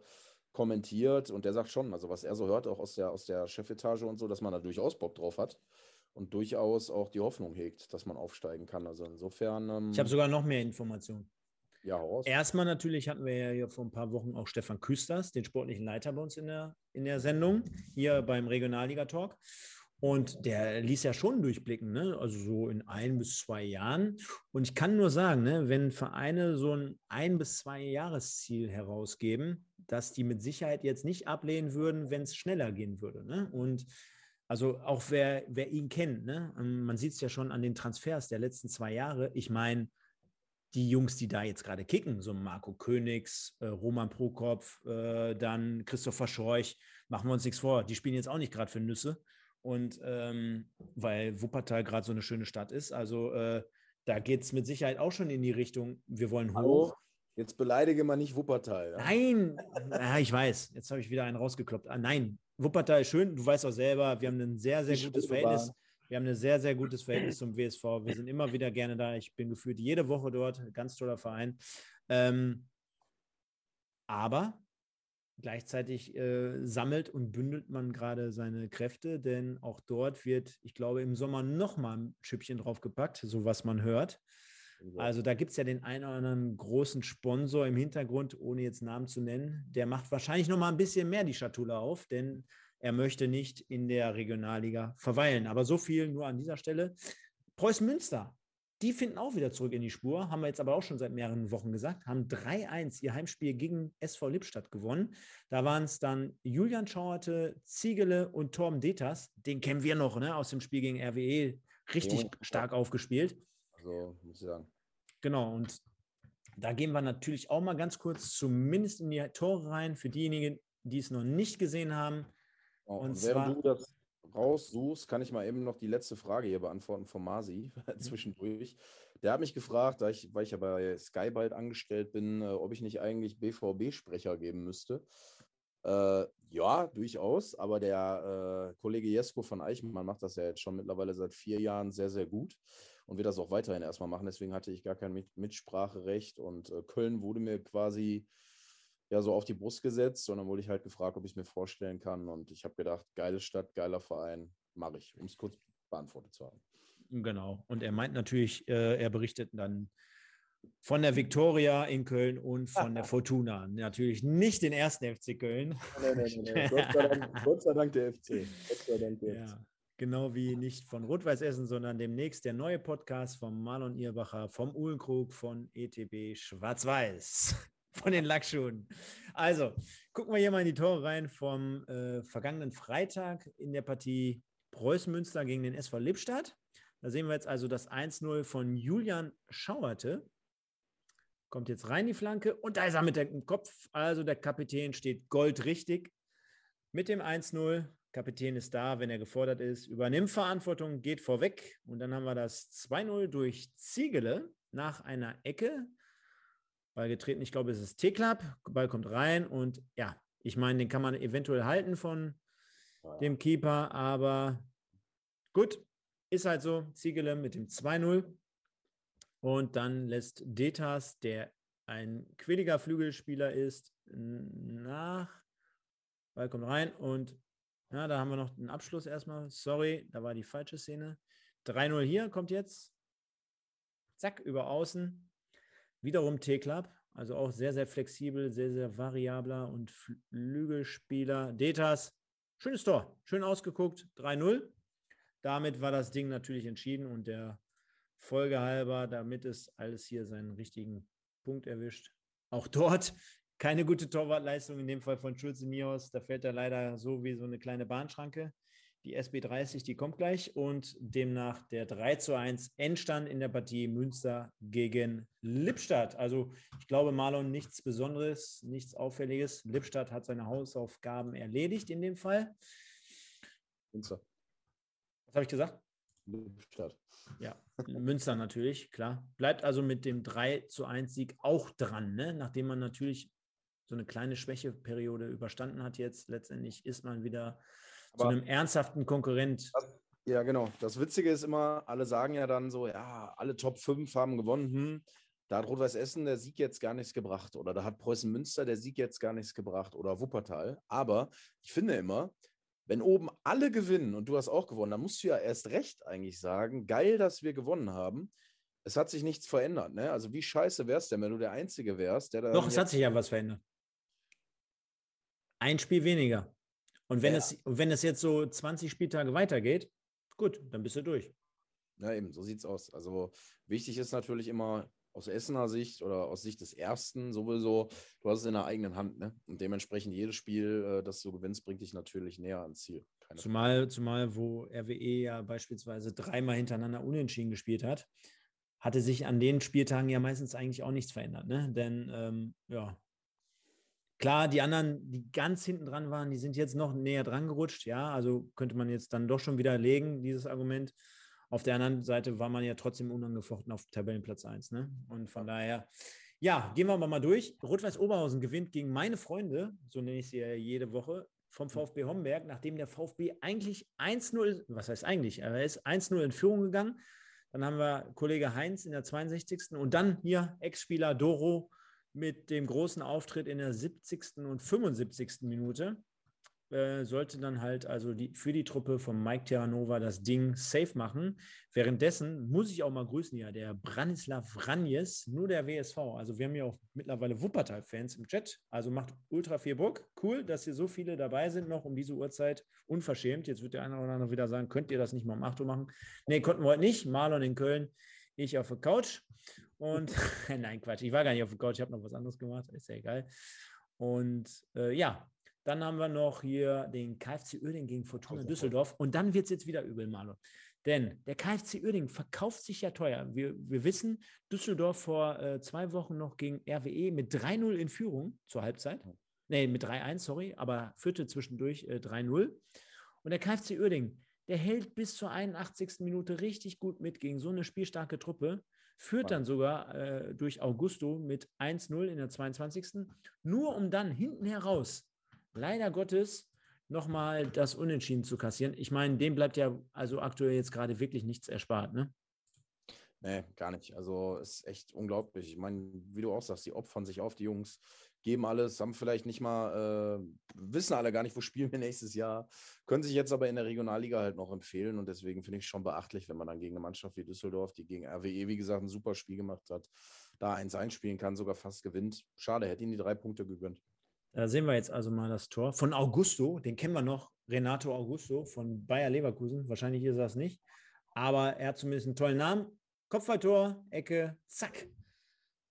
kommentiert und der sagt schon, also was er so hört, auch aus der, aus der Chefetage und so, dass man da durchaus Bock drauf hat und durchaus auch die Hoffnung hegt, dass man aufsteigen kann. Also insofern. Ähm, ich habe sogar noch mehr Informationen. Ja, raus. Erstmal natürlich hatten wir ja hier vor ein paar Wochen auch Stefan Küsters, den sportlichen Leiter bei uns in der, in der Sendung, hier beim Regionalliga-Talk. Und der ließ ja schon durchblicken, ne? also so in ein bis zwei Jahren. Und ich kann nur sagen, ne, wenn Vereine so ein ein bis zwei Jahresziel herausgeben, dass die mit Sicherheit jetzt nicht ablehnen würden, wenn es schneller gehen würde. Ne? Und also auch wer, wer ihn kennt, ne? Ähm, man sieht es ja schon an den Transfers der letzten zwei Jahre. Ich meine, die Jungs, die da jetzt gerade kicken, so Marco Königs, äh, Roman Prokop, äh, dann Christopher Schorch, machen wir uns nichts vor, die spielen jetzt auch nicht gerade für Nüsse. Und ähm, weil Wuppertal gerade so eine schöne Stadt ist. Also äh, da geht es mit Sicherheit auch schon in die Richtung, wir wollen hoch. Jetzt beleidige man nicht Wuppertal. Ja? Nein, ja, ich weiß. Jetzt habe ich wieder einen rausgekloppt. Ah, nein, Wuppertal ist schön. Du weißt auch selber, wir haben ein sehr, sehr gutes Verhältnis. Wir haben ein sehr, sehr gutes Verhältnis zum WSV. Wir sind immer wieder gerne da. Ich bin gefühlt jede Woche dort. Ganz toller Verein. Ähm, aber Gleichzeitig äh, sammelt und bündelt man gerade seine Kräfte, denn auch dort wird, ich glaube, im Sommer nochmal ein Schüppchen draufgepackt, so was man hört. Also da gibt es ja den einen oder anderen großen Sponsor im Hintergrund, ohne jetzt Namen zu nennen. Der macht wahrscheinlich nochmal ein bisschen mehr die Schatulle auf, denn er möchte nicht in der Regionalliga verweilen. Aber so viel nur an dieser Stelle. Preußen Münster die finden auch wieder zurück in die Spur, haben wir jetzt aber auch schon seit mehreren Wochen gesagt, haben 3-1 ihr Heimspiel gegen SV Lippstadt gewonnen. Da waren es dann Julian Schauerte, Ziegele und Torben Detas. Den kennen wir noch ne, aus dem Spiel gegen RWE. Richtig ja, stark aufgespielt. Also, muss ich sagen. Genau, und da gehen wir natürlich auch mal ganz kurz zumindest in die Tore rein für diejenigen, die es noch nicht gesehen haben. Oh, und, und während du das raussuchst, kann ich mal eben noch die letzte Frage hier beantworten von Masi mhm. zwischendurch. Der hat mich gefragt, da ich, weil ich ja bei Sky bald angestellt bin, äh, ob ich nicht eigentlich BVB-Sprecher geben müsste. Äh, ja, durchaus, aber der äh, Kollege Jesko von Eichmann macht das ja jetzt schon mittlerweile seit vier Jahren sehr, sehr gut und wird das auch weiterhin erstmal machen. Deswegen hatte ich gar kein Mitspracherecht und äh, Köln wurde mir quasi ja so auf die Brust gesetzt, sondern wurde ich halt gefragt, ob ich es mir vorstellen kann. Und ich habe gedacht, geile Stadt, geiler Verein, mache ich, um es kurz beantwortet zu haben. Genau. Und er meint natürlich, äh, er berichtet dann von der Viktoria in Köln und von der Fortuna. Natürlich nicht den ersten FC Köln. Nein, nein, nein, Gott, sei Dank, Gott sei Dank der FC. Gott sei Dank der ja, FC. Genau wie nicht von Rot-Weiß Essen, sondern demnächst der neue Podcast von Marlon Irbacher, vom Uhlenkrug, von ETB Schwarz-Weiß, von den Lackschuhen. Also, gucken wir hier mal in die Tore rein vom äh, vergangenen Freitag in der Partie Preußen-Münster gegen den SV Lippstadt. Da sehen wir jetzt also das 1-0 von Julian Schauerte. Kommt jetzt rein die Flanke und da ist er mit dem Kopf. Also der Kapitän steht goldrichtig mit dem 1-0. Kapitän ist da, wenn er gefordert ist, übernimmt Verantwortung, geht vorweg. Und dann haben wir das 2-0 durch Ziegele nach einer Ecke. Ball getreten, ich glaube, es ist T-Club. Ball kommt rein und ja, ich meine, den kann man eventuell halten von dem Keeper, aber gut, ist halt so. Ziegele mit dem 2-0. Und dann lässt Detas, der ein quilliger Flügelspieler ist, nach. Ball kommt rein und ja, da haben wir noch einen Abschluss erstmal. Sorry, da war die falsche Szene. 3-0 hier kommt jetzt. Zack, über außen. Wiederum T-Club, also auch sehr, sehr flexibel, sehr, sehr variabler und Flügelspieler. Detas, schönes Tor, schön ausgeguckt, 3-0. Damit war das Ding natürlich entschieden und der folgehalber, damit es alles hier seinen richtigen Punkt erwischt. Auch dort keine gute Torwartleistung, in dem Fall von Schulze Mios. Da fällt er leider so wie so eine kleine Bahnschranke. Die SB30, die kommt gleich und demnach der 3 zu 1 Endstand in der Partie Münster gegen Lippstadt. Also ich glaube, Marlon, nichts Besonderes, nichts Auffälliges. Lippstadt hat seine Hausaufgaben erledigt in dem Fall. Münster. Was habe ich gesagt? Lippstadt. Ja, Münster natürlich, klar. Bleibt also mit dem 3 zu 1 Sieg auch dran, ne? nachdem man natürlich so eine kleine Schwächeperiode überstanden hat jetzt. Letztendlich ist man wieder Aber zu einem ernsthaften Konkurrent. Das, ja, genau. Das Witzige ist immer, alle sagen ja dann so, ja, alle Top 5 haben gewonnen. Hm, da hat Rot-Weiß Essen der Sieg jetzt gar nichts gebracht. Oder da hat Preußen Münster der Sieg jetzt gar nichts gebracht. Oder Wuppertal. Aber ich finde immer, wenn oben alle gewinnen und du hast auch gewonnen, dann musst du ja erst recht eigentlich sagen, geil, dass wir gewonnen haben. Es hat sich nichts verändert. Ne? Also wie scheiße wär's denn, wenn du der Einzige wärst, der da. Doch, es hat sich ja was verändert. Ein Spiel weniger. Und wenn, ja. es, wenn es jetzt so 20 Spieltage weitergeht, gut, dann bist du durch. Ja, eben, so sieht es aus. Also wichtig ist natürlich immer, aus Essener Sicht oder aus Sicht des Ersten sowieso, du hast es in der eigenen Hand. Ne? Und dementsprechend jedes Spiel, äh, das du gewinnst, bringt dich natürlich näher ans Ziel. zumal, zumal, wo RWE ja beispielsweise dreimal hintereinander unentschieden gespielt hat, hatte sich an den Spieltagen ja meistens eigentlich auch nichts verändert. Ne? Denn ähm, ja, klar, die anderen, die ganz hinten dran waren, die sind jetzt noch näher dran gerutscht. Ja, also könnte man jetzt dann doch schon widerlegen, dieses Argument. Auf der anderen Seite war man ja trotzdem unangefochten auf Tabellenplatz 1. Ne? Und von daher, ja, gehen wir mal durch. Rot-Weiß Oberhausen gewinnt gegen meine Freunde, so nenne ich sie ja jede Woche, vom. VfB Homberg, nachdem der VfB eigentlich 1-0, was heißt eigentlich, er ist 1-0 in Führung gegangen. Dann haben wir Kollege Heinz in der 62. und dann hier Ex-Spieler Doro mit dem großen Auftritt in der 70. und 75. Minute. Äh, sollte dann halt also die, für die Truppe von Mike Terranova das Ding safe machen. Währenddessen muss ich auch mal grüßen, ja, der Branislav Vranjes, nur der WSV. Also wir haben ja auch mittlerweile Wuppertal-Fans im Chat. Also macht ultra viel Bock. Cool, dass hier so viele dabei sind noch um diese Uhrzeit. Unverschämt. Jetzt wird der eine oder andere wieder sagen, könnt ihr das nicht mal um 8 Uhr machen? Nee, konnten wir heute nicht. Marlon in Köln, ich auf der Couch. Und nein, Quatsch, ich war gar nicht auf der Couch, ich habe noch was anderes gemacht, ist ja egal. Und äh, ja, dann haben wir noch hier den KfC Uerdingen gegen Fortuna Düsseldorf. Und dann wird es jetzt wieder übel, Marlon. Denn der KfC Uerdingen verkauft sich ja teuer. Wir, wir wissen, Düsseldorf vor äh, zwei Wochen noch gegen RWE mit 3-0 in Führung zur Halbzeit. Nee, mit 3-1, sorry, aber führte zwischendurch äh, 3-0. Und der KfC Uerdingen, der hält bis zur 81. Minute richtig gut mit gegen so eine spielstarke Truppe. Führt dann sogar äh, durch Augusto mit 1-0 in der 22. Nur um dann hinten heraus leider Gottes nochmal das Unentschieden zu kassieren. Ich meine, dem bleibt ja also aktuell jetzt gerade wirklich nichts erspart, ne? Nee, gar nicht. Also ist echt unglaublich. Ich meine, wie du auch sagst, die opfern sich auf, die Jungs geben alles, haben vielleicht nicht mal, äh, wissen alle gar nicht, wo spielen wir nächstes Jahr, können sich jetzt aber in der Regionalliga halt noch empfehlen und deswegen finde ich es schon beachtlich, wenn man dann gegen eine Mannschaft wie Düsseldorf, die gegen RWE, wie gesagt, ein super Spiel gemacht hat, da eins einspielen kann, sogar fast gewinnt. Schade, hätte ihnen die drei Punkte gegönnt. Da sehen wir jetzt also mal das Tor von Augusto, den kennen wir noch, Renato Augusto von Bayer Leverkusen. Wahrscheinlich ist das nicht, aber er hat zumindest einen tollen Namen. Kopfballtor, Ecke, zack,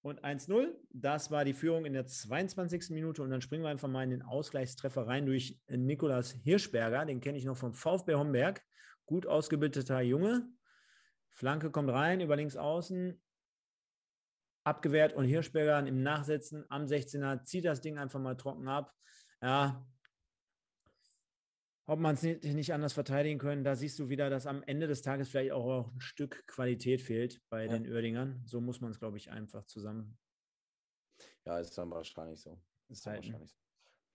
und 1-0. Das war die Führung in der 22. Minute. Und dann springen wir einfach mal in den Ausgleichstreffer rein durch Nikolas Hirschberger. Den kenne ich noch vom VfB Homberg. Gut ausgebildeter Junge. Flanke kommt rein, über links außen. Abgewehrt und Hirschberger im Nachsetzen am 16er zieht das Ding einfach mal trocken ab. Ja, ob man es nicht, nicht, anders verteidigen können. Da siehst du wieder, dass am Ende des Tages vielleicht auch ein Stück Qualität fehlt bei ja. den Oerdingern. So muss man es, glaube ich, einfach zusammen. Ja, ist dann wahrscheinlich so. Ist dann wahrscheinlich so.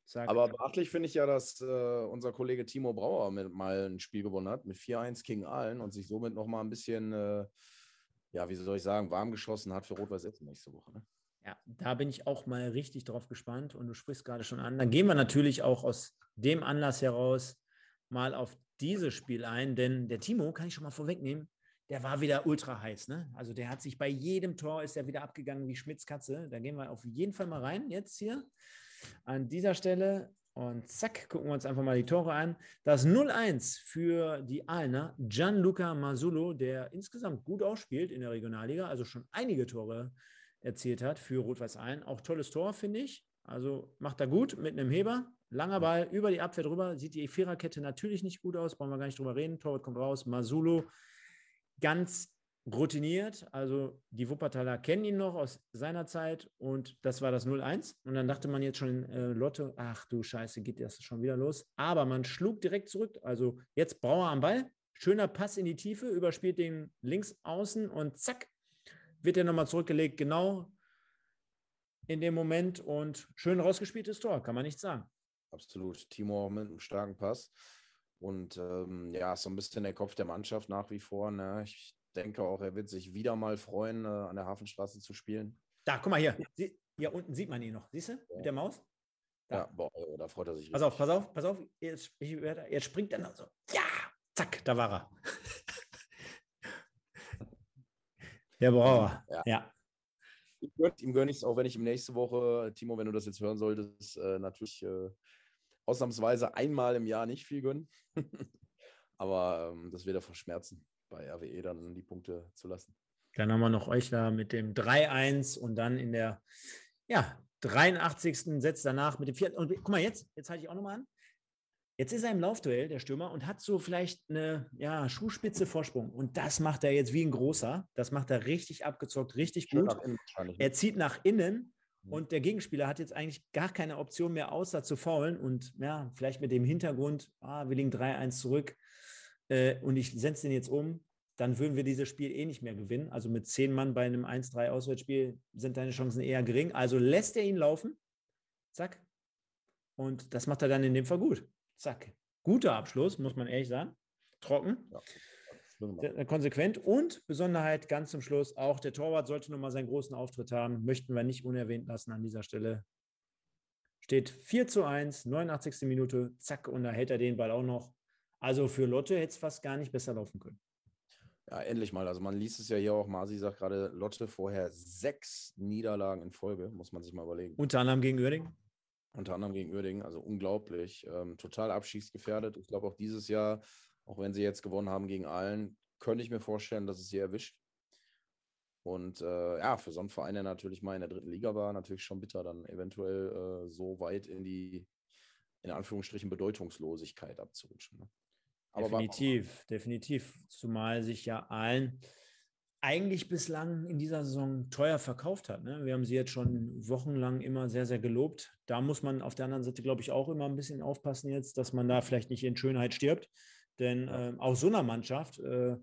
Sag, Aber beachtlich finde ich ja, dass äh, unser Kollege Timo Brauer mit, mal ein Spiel gewonnen hat mit 4-1 gegen Aalen und sich somit nochmal ein bisschen, äh, ja, wie soll ich sagen, warm geschossen hat für Rot-Weiß Essen nächste Woche. Ne? Ja, da bin ich auch mal richtig drauf gespannt und du sprichst gerade schon an. Dann gehen wir natürlich auch aus dem Anlass heraus mal auf dieses Spiel ein, denn der Timo, kann ich schon mal vorwegnehmen, der war wieder ultra heiß. Ne? Also der hat sich bei jedem Tor ist er wieder abgegangen wie Schmitz Katze. Da gehen wir auf jeden Fall mal rein jetzt hier an dieser Stelle. Und zack, gucken wir uns einfach mal die Tore an. Das 0-1 für die Aalener, Gianluca Masulo, der insgesamt gut ausspielt in der Regionalliga, also schon einige Tore erzielt hat für Rot-Weiß Aalen. Auch tolles Tor, finde ich. Also macht er gut mit einem Heber. Langer Ball über die Abwehr drüber. Sieht die Viererkette natürlich nicht gut aus. Brauchen wir gar nicht drüber reden. Torwart kommt raus. Masulo ganz routiniert. Also die Wuppertaler kennen ihn noch aus seiner Zeit und das war das 0-1. Und dann dachte man jetzt schon äh, Lotte, ach du Scheiße, geht das schon wieder los. Aber man schlug direkt zurück. Also jetzt Brauer am Ball. Schöner Pass in die Tiefe, überspielt den links außen und zack, wird er nochmal zurückgelegt. Genau in dem Moment und schön rausgespieltes Tor, kann man nicht sagen. Absolut. Timo mit einem starken Pass. Und ähm, ja, so ein bisschen der Kopf der Mannschaft nach wie vor. Ne? Ich denke auch, er wird sich wieder mal freuen, äh, an der Hafenstraße zu spielen. Da, guck mal hier. Sie, hier unten sieht man ihn noch. Siehst du? Ja. Mit der Maus? Da. Ja, boah, oh, da freut er sich. Pass auf, pass auf, pass auf. Jetzt, ich, jetzt springt er noch so. Ja, zack, da war er. der Brauer. Ja. ja ihm gönne ich es auch, wenn ich ihm nächste Woche, Timo, wenn du das jetzt hören solltest, äh, natürlich äh, ausnahmsweise einmal im Jahr nicht viel gönnen. Aber ähm, das wird er verschmerzen, bei RWE dann die Punkte zu lassen. Dann haben wir noch euch da mit dem 3-1 und dann in der ja, 83. setzt danach mit dem vierten. Und guck mal, jetzt, jetzt halte ich auch nochmal an. Jetzt ist er im Laufduell, der Stürmer, und hat so vielleicht eine ja, Schuhspitze Vorsprung. Und das macht er jetzt wie ein großer. Das macht er richtig abgezockt, richtig gut. Ne? Er zieht nach innen mhm. und der Gegenspieler hat jetzt eigentlich gar keine Option mehr, außer zu faulen. Und ja, vielleicht mit dem Hintergrund, ah, wir liegen 3-1 zurück äh, und ich setze den jetzt um, dann würden wir dieses Spiel eh nicht mehr gewinnen. Also mit zehn Mann bei einem 1-3 Auswärtsspiel sind deine Chancen eher gering. Also lässt er ihn laufen. Zack. Und das macht er dann in dem Fall gut. Zack. Guter Abschluss, muss man ehrlich sagen. Trocken. Ja, konsequent und Besonderheit ganz zum Schluss, auch der Torwart sollte nochmal seinen großen Auftritt haben, möchten wir nicht unerwähnt lassen an dieser Stelle. Steht 4 zu 1, 89. Minute, zack, und da hält er den Ball auch noch. Also für Lotte hätte es fast gar nicht besser laufen können. Ja, endlich mal. Also man liest es ja hier auch, Masi sagt gerade, Lotte vorher sechs Niederlagen in Folge, muss man sich mal überlegen. Unter anderem gegen Uerdingen? Unter anderem gegen Uerdingen, also unglaublich. Ähm, total abschiedsgefährdet. Ich glaube auch dieses Jahr, auch wenn sie jetzt gewonnen haben gegen Aalen, könnte ich mir vorstellen, dass es sie erwischt. Und äh, ja, für so einen Verein, der natürlich mal in der dritten Liga war, natürlich schon bitter, dann eventuell äh, so weit in die, in Anführungsstrichen, Bedeutungslosigkeit abzurutschen. Ne? definitiv, definitiv. Zumal sich ja Aalen eigentlich bislang in dieser Saison teuer verkauft hat. Ne? Wir haben sie jetzt schon wochenlang immer sehr, sehr gelobt. Da muss man auf der anderen Seite, glaube ich, auch immer ein bisschen aufpassen jetzt, dass man da vielleicht nicht in Schönheit stirbt. Denn äh, auch so einer Mannschaft äh,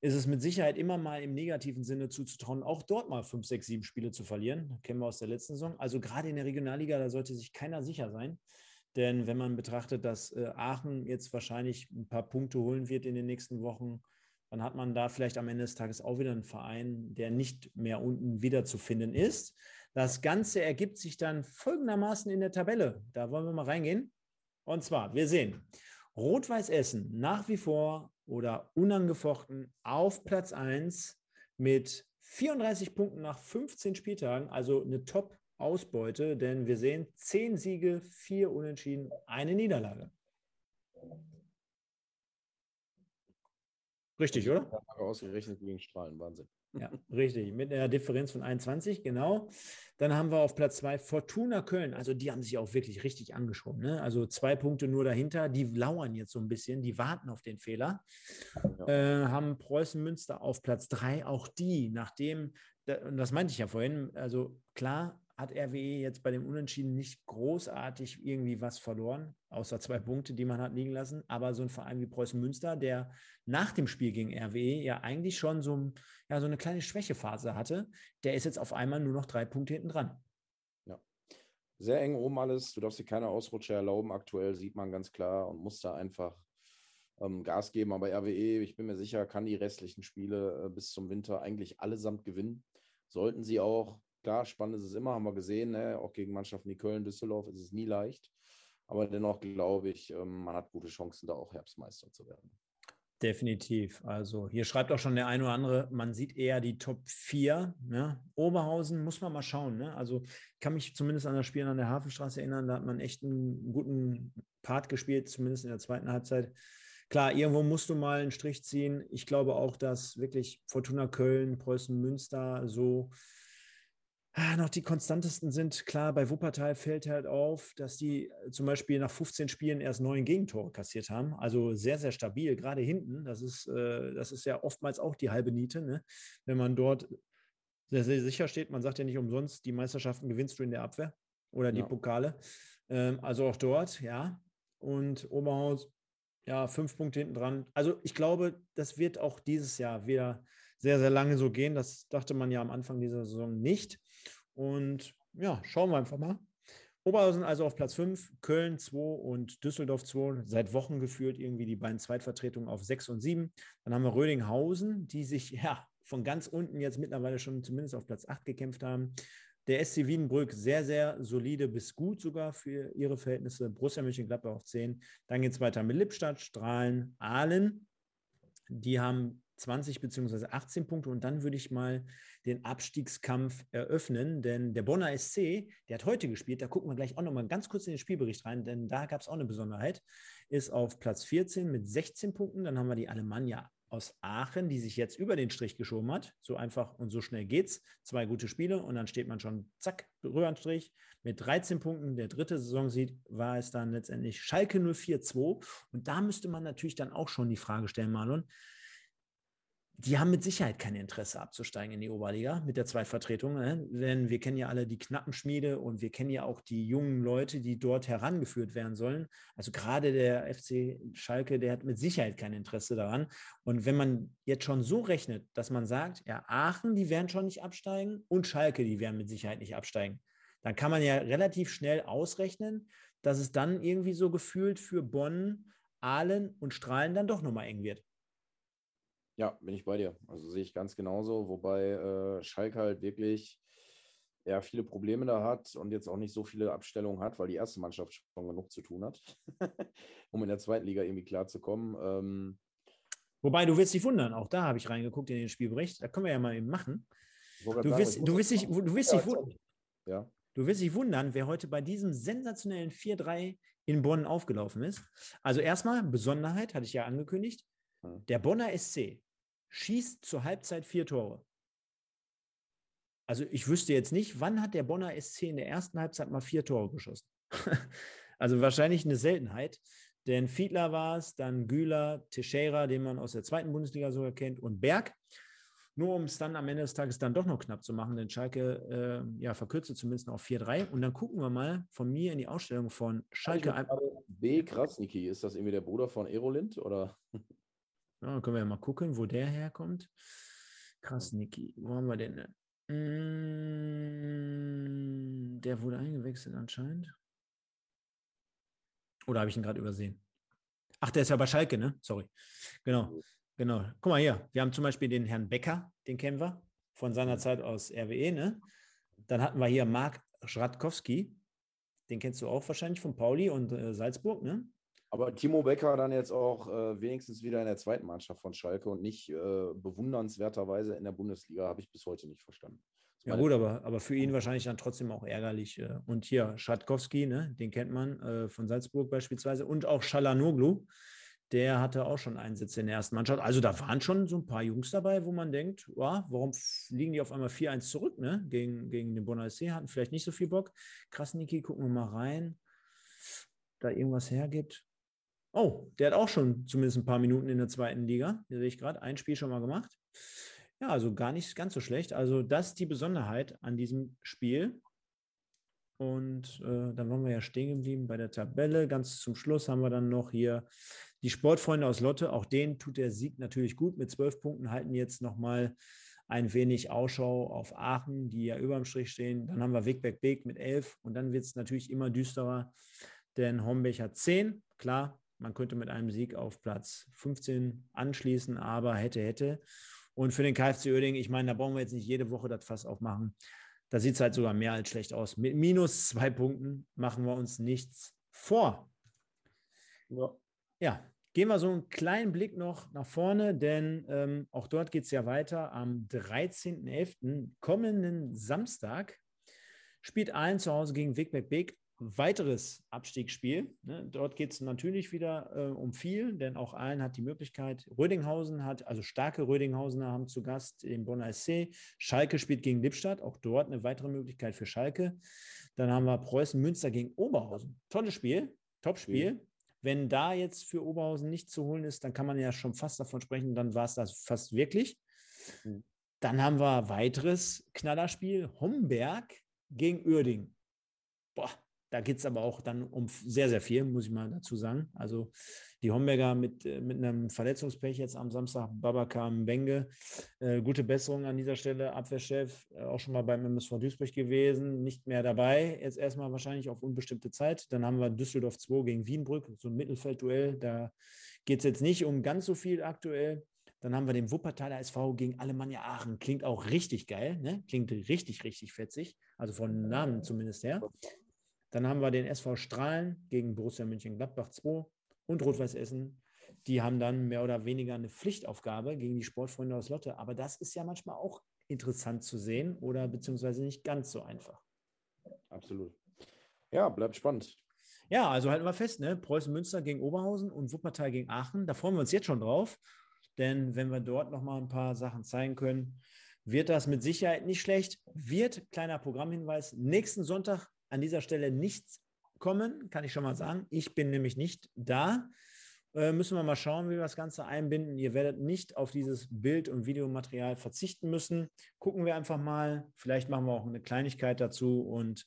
ist es mit Sicherheit immer mal im negativen Sinne zuzutrauen, auch dort mal fünf, sechs, sieben Spiele zu verlieren. Das kennen wir aus der letzten Saison. Also gerade in der Regionalliga, da sollte sich keiner sicher sein. Denn wenn man betrachtet, dass äh, Aachen jetzt wahrscheinlich ein paar Punkte holen wird in den nächsten Wochen, dann hat man da vielleicht am Ende des Tages auch wieder einen Verein, der nicht mehr unten wiederzufinden ist. Das Ganze ergibt sich dann folgendermaßen in der Tabelle. Da wollen wir mal reingehen. Und zwar, wir sehen Rot-Weiß Essen nach wie vor oder unangefochten auf Platz 1 mit 34 Punkten nach 15 Spieltagen, also eine Top-Ausbeute, denn wir sehen 10 Siege, 4 Unentschieden, eine Niederlage. Richtig, oder? Ausgerechnet gegen Strahlen, Wahnsinn. Ja, richtig. Mit einer Differenz von 21, genau. Dann haben wir auf Platz 2 Fortuna Köln. Also die haben sich auch wirklich richtig angeschoben. Ne? Also zwei Punkte nur dahinter. Die lauern jetzt so ein bisschen. Die warten auf den Fehler. Ja. Äh, haben Preußen Münster auf Platz 3. Auch die, nachdem, und das meinte ich ja vorhin, also klar, hat RWE jetzt bei dem Unentschieden nicht großartig irgendwie was verloren, außer zwei Punkte, die man hat liegen lassen. Aber so ein Verein wie Preußen Münster, der nach dem Spiel gegen RWE ja eigentlich schon so, ja, so eine kleine Schwächephase hatte, der ist jetzt auf einmal nur noch drei Punkte hinten dran. Ja. Sehr eng oben alles. Du darfst dir keine Ausrutsche erlauben. Aktuell sieht man ganz klar und muss da einfach ähm, Gas geben. Aber RWE, ich bin mir sicher, kann die restlichen Spiele äh, bis zum Winter eigentlich allesamt gewinnen. Sollten sie auch Klar, spannend ist es immer, haben wir gesehen, ne? auch gegen Mannschaften wie Köln, Düsseldorf ist es nie leicht. Aber dennoch glaube ich, ähm, man hat gute Chancen, da auch Herbstmeister zu werden. Definitiv. Also hier schreibt auch schon der eine oder andere, man sieht eher die Top 4. Ne? Oberhausen muss man mal schauen. Ne? Also ich kann mich zumindest an das Spiel an der Hafenstraße erinnern, da hat man echt einen guten Part gespielt, zumindest in der zweiten Halbzeit. Klar, irgendwo musst du mal einen Strich ziehen. Ich glaube auch, dass wirklich Fortuna Köln, Preußen Münster so noch die konstantesten sind. Klar, bei Wuppertal fällt halt auf, dass die äh, zum Beispiel nach 15 Spielen erst neun Gegentore kassiert haben. Also sehr, sehr stabil, gerade hinten. Das ist, äh, das ist ja oftmals auch die halbe Niete, ne? wenn man dort sehr, sehr sicher steht. Man sagt ja nicht umsonst, die Meisterschaften gewinnst du in der Abwehr oder die ja. Pokale. Ähm, also auch dort, ja. Und Oberhaus, ja, fünf Punkte hinten dran. Also ich glaube, das wird auch dieses Jahr wieder sehr, sehr lange so gehen. Das dachte man ja am Anfang dieser Saison nicht. Und ja, schauen wir einfach mal. Oberhausen also auf Platz 5, Köln 2 und Düsseldorf 2, seit Wochen geführt irgendwie die beiden Zweitvertretungen auf 6 und 7. Dann haben wir Rödinghausen, die sich ja von ganz unten jetzt mittlerweile schon zumindest auf Platz 8 gekämpft haben. Der SC Wiedenbrück sehr, sehr solide bis gut sogar für ihre Verhältnisse. Borussia Mönchengladbach auf 10. Dann geht es weiter mit Lippstadt, Strahlen, Aalen. Die haben 20 bzw. 18 Punkte und dann würde ich mal den Abstiegskampf eröffnen, denn der Bonner SC, der hat heute gespielt, da gucken wir gleich auch nochmal ganz kurz in den Spielbericht rein, denn da gab es auch eine Besonderheit, ist auf Platz 14 mit 16 Punkten, dann haben wir die Alemannia aus Aachen, die sich jetzt über den Strich geschoben hat. So einfach und so schnell geht's. Zwei gute Spiele und dann steht man schon, zack, rüber an Strich mit 13 Punkten. Der dritte Saison sieht, war es dann letztendlich Schalke 04-2. Und da müsste man natürlich dann auch schon die Frage stellen, Marlon, die haben mit Sicherheit kein Interesse abzusteigen in die Oberliga mit der Zweitvertretung, ne? denn wir kennen ja alle die Knappenschmiede und wir kennen ja auch die jungen Leute, die dort herangeführt werden sollen. Also gerade der FC Schalke, der hat mit Sicherheit kein Interesse daran. Und wenn man jetzt schon so rechnet, dass man sagt, ja, Aachen, die werden schon nicht absteigen und Schalke, die werden mit Sicherheit nicht absteigen, dann kann man ja relativ schnell ausrechnen, dass es dann irgendwie so gefühlt für Bonn, Aalen und Strahlen dann doch nochmal eng wird. Ja, bin ich bei dir. Also sehe ich ganz genauso, wobei äh, Schalke halt wirklich ja, viele Probleme da hat und jetzt auch nicht so viele Abstellungen hat, weil die erste Mannschaft schon genug zu tun hat, um in der zweiten Liga irgendwie klarzukommen. Ähm, Wobei, du wirst dich wundern, auch da habe ich reingeguckt in den Spielbericht, da können wir ja mal eben machen. Du wirst, du wirst, dich, du wirst dich wundern. Ja. Du wirst dich wundern, wer heute bei diesem sensationellen 4-3 in Bonn aufgelaufen ist. Also erstmal, Besonderheit, hatte ich ja angekündigt, hm. der Bonner SC schießt zur Halbzeit vier Tore. Also ich wüsste jetzt nicht, wann hat der Bonner SC in der ersten Halbzeit mal vier Tore geschossen. also wahrscheinlich eine Seltenheit. Denn Fiedler war es, dann Güler, Teixeira, den man aus der zweiten Bundesliga sogar kennt, und Berg. Nur um es dann am Ende des Tages dann doch noch knapp zu machen, denn Schalke äh, ja, verkürzte zumindest auf 4-3. Und dann gucken wir mal von mir in die Ausstellung von Schalke. B. Krasniki, ist das irgendwie der Bruder von Erolind? Oder? Ja, können wir ja mal gucken, wo der herkommt. Krass, Niki. Wo haben wir den Mm, der wurde eingewechselt anscheinend. Oder habe ich ihn gerade übersehen? Ach, der ist ja bei Schalke, ne? Sorry. Genau. genau. Guck mal hier, wir haben zum Beispiel den Herrn Becker, den kennen wir von seiner Zeit aus RWE. Ne? Dann hatten wir hier Marc Schradkowski, den kennst du auch wahrscheinlich von Pauli und äh, Salzburg, ne? Aber Timo Becker dann jetzt auch äh, wenigstens wieder in der zweiten Mannschaft von Schalke und nicht äh, bewundernswerterweise in der Bundesliga, habe ich bis heute nicht verstanden. Ja gut, aber, aber für ihn wahrscheinlich dann trotzdem auch ärgerlich. Äh. Und hier Schatkowski, ne, den kennt man äh, von Salzburg beispielsweise. Und auch Schalanoglu, der hatte auch schon Einsätze in der ersten Mannschaft. Also da waren schon so ein paar Jungs dabei, wo man denkt, wow, warum liegen die auf einmal 4-1 zurück ne? gegen, gegen den Bonner SC, hatten vielleicht nicht so viel Bock. Krass, Niki, gucken wir mal rein, da irgendwas hergibt. Oh, der hat auch schon zumindest ein paar Minuten in der zweiten Liga. Hier sehe ich gerade, ein Spiel schon mal gemacht. Ja, also gar nicht ganz so schlecht. Also das ist die Besonderheit an diesem Spiel. Und äh, dann waren wir ja stehen geblieben bei der Tabelle. Ganz zum Schluss haben wir dann noch hier die Sportfreunde aus Lotte. Auch denen tut der Sieg natürlich gut. Mit zwölf Punkten halten jetzt nochmal ein wenig Ausschau auf Aachen, die ja über dem Strich stehen. Dann haben wir Wegberg Beek mit elf. Und dann wird es natürlich immer düsterer, denn Homberg hat zehn. Klar, man könnte mit einem Sieg auf Platz 15 anschließen, aber hätte, hätte. Und für den KfC Oerding, ich meine, da brauchen wir jetzt nicht jede Woche das Fass aufmachen. Da sieht es halt sogar mehr als schlecht aus. Mit minus zwei Punkten machen wir uns nichts vor. Ja, ja gehen wir so einen kleinen Blick noch nach vorne, denn ähm, auch dort geht es ja weiter. Am 13.11. kommenden Samstag spielt Aalen zu Hause gegen Wigbeck Beek weiteres Abstiegsspiel. Ne? Dort geht es natürlich wieder äh, um viel, denn auch allen hat die Möglichkeit. Rödinghausen hat, also starke Rödinghausener haben zu Gast den Bonner SC. Schalke spielt gegen Lippstadt, auch dort eine weitere Möglichkeit für Schalke. Dann haben wir Preußen Münster gegen Oberhausen. Tolles Spiel, Top-Spiel. Mhm. Wenn da jetzt für Oberhausen nichts zu holen ist, dann kann man ja schon fast davon sprechen, dann war es das fast wirklich. Mhm. Dann haben wir weiteres Knallerspiel, Homberg gegen Uerding. Boah, da geht es aber auch dann um sehr, sehr viel, muss ich mal dazu sagen. Also die Homberger mit, äh, mit einem Verletzungspech jetzt am Samstag, Babakar Benge. Äh, gute Besserung an dieser Stelle, Abwehrchef, äh, auch schon mal beim MSV Duisburg gewesen, nicht mehr dabei, jetzt erstmal wahrscheinlich auf unbestimmte Zeit. Dann haben wir Düsseldorf 2 gegen Wienbrück, so ein Mittelfeldduell. Da geht es jetzt nicht um ganz so viel aktuell. Dann haben wir den Wuppertaler SV gegen Alemannia Aachen. Klingt auch richtig geil, ne? Klingt richtig, richtig fetzig. Also von Namen zumindest her. Dann haben wir den SV Strahlen gegen Borussia München-Gladbach 2 und Rot-Weiß Essen. Die haben dann mehr oder weniger eine Pflichtaufgabe gegen die Sportfreunde aus Lotte. Aber das ist ja manchmal auch interessant zu sehen oder beziehungsweise nicht ganz so einfach. Absolut. Ja, bleibt spannend. Ja, also halten wir fest, ne? Preußen Münster gegen Oberhausen und Wuppertal gegen Aachen. Da freuen wir uns jetzt schon drauf. Denn wenn wir dort nochmal ein paar Sachen zeigen können, wird das mit Sicherheit nicht schlecht. Wird, kleiner Programmhinweis, nächsten Sonntag an dieser Stelle nichts kommen, kann ich schon mal sagen. Ich bin nämlich nicht da. Äh, müssen wir mal schauen, wie wir das Ganze einbinden. Ihr werdet nicht auf dieses Bild- und Videomaterial verzichten müssen. Gucken wir einfach mal. Vielleicht machen wir auch eine Kleinigkeit dazu. Und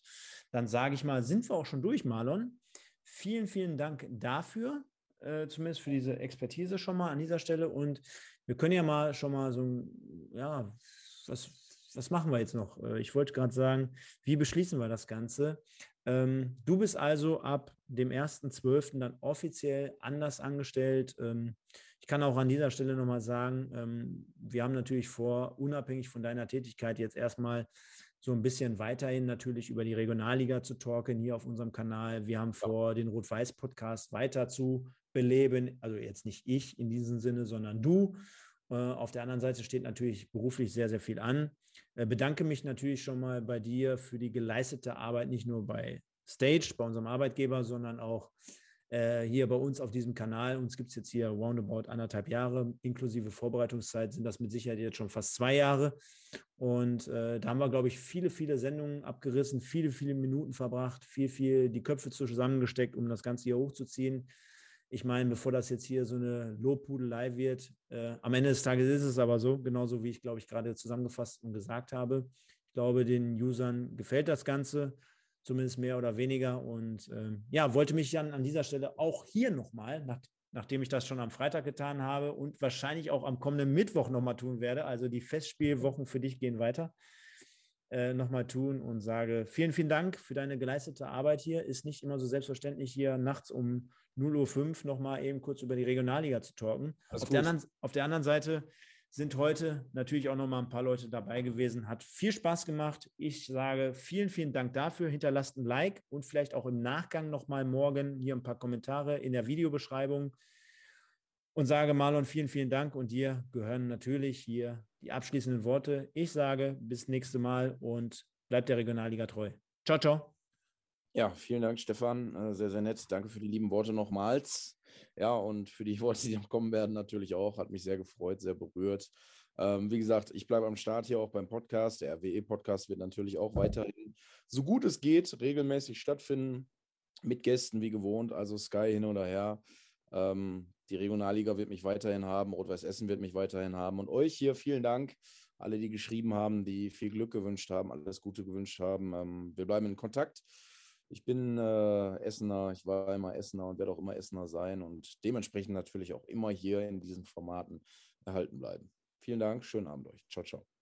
dann sage ich mal, sind wir auch schon durch, Marlon. Vielen, vielen Dank dafür, äh, zumindest für diese Expertise schon mal an dieser Stelle. Und wir können ja mal schon mal so, ja, was, was machen wir jetzt noch? Äh, ich wollte gerade sagen, wie beschließen wir das Ganze? Ähm, du bist also ab dem 1.12. dann offiziell anders angestellt. Ähm, ich kann auch an dieser Stelle nochmal sagen, ähm, wir haben natürlich vor, unabhängig von deiner Tätigkeit jetzt erstmal so ein bisschen weiterhin natürlich über die Regionalliga zu talken hier auf unserem Kanal. Wir haben vor, den Rot-Weiß-Podcast weiter zu beleben. Also jetzt nicht ich in diesem Sinne, sondern du. Äh, auf der anderen Seite steht natürlich beruflich sehr, sehr viel an. Äh, bedanke mich natürlich schon mal bei dir für die geleistete Arbeit, nicht nur bei Stage, bei unserem Arbeitgeber, sondern auch äh, hier bei uns auf diesem Kanal. Uns gibt es jetzt hier roundabout anderthalb Jahre, inklusive Vorbereitungszeit sind das mit Sicherheit jetzt schon fast zwei Jahre. Und äh, da haben wir, glaube ich, viele, viele Sendungen abgerissen, viele, viele Minuten verbracht, viel, viel die Köpfe zusammengesteckt, um das Ganze hier hochzuziehen. Ich meine, bevor das jetzt hier so eine Lobpudelei wird, äh, am Ende des Tages ist es aber so, genauso wie ich, glaube ich, gerade zusammengefasst und gesagt habe. Ich glaube, den Usern gefällt das Ganze, zumindest mehr oder weniger. Und äh, ja, wollte mich dann an dieser Stelle auch hier nochmal, nach, nachdem ich das schon am Freitag getan habe und wahrscheinlich auch am kommenden Mittwoch nochmal tun werde, also die Festspielwochen für dich gehen weiter, äh, nochmal tun und sage vielen, vielen Dank für deine geleistete Arbeit hier. Ist nicht immer so selbstverständlich, hier nachts um 0.05 Uhr nochmal eben kurz über die Regionalliga zu talken. Auf der, anderen, auf der anderen Seite sind heute natürlich auch nochmal ein paar Leute dabei gewesen. Hat viel Spaß gemacht. Ich sage vielen, vielen Dank dafür. Hinterlasst ein Like und vielleicht auch im Nachgang nochmal morgen hier ein paar Kommentare in der Videobeschreibung. Und sage Marlon vielen, vielen Dank. Und dir gehören natürlich hier die abschließenden Worte. Ich sage bis nächste Mal und bleibt der Regionalliga treu. Ciao, ciao. Ja, vielen Dank, Stefan. Äh, sehr, sehr nett. Danke für die lieben Worte nochmals. Ja, und für die Worte, die noch kommen werden, natürlich auch. Hat mich sehr gefreut, sehr berührt. Ähm, wie gesagt, ich bleibe am Start hier auch beim Podcast. Der RWE-Podcast wird natürlich auch weiterhin, so gut es geht, regelmäßig stattfinden. Mit Gästen wie gewohnt, also Sky hin oder her. Ähm, die Regionalliga wird mich weiterhin haben, Rot-Weiß Essen wird mich weiterhin haben. Und euch hier vielen Dank, alle, die geschrieben haben, die viel Glück gewünscht haben, alles Gute gewünscht haben. Ähm, wir bleiben in Kontakt. Ich bin äh, Essener, ich war immer Essener und werde auch immer Essener sein und dementsprechend natürlich auch immer hier in diesen Formaten erhalten bleiben. Vielen Dank, schönen Abend euch. Ciao, ciao.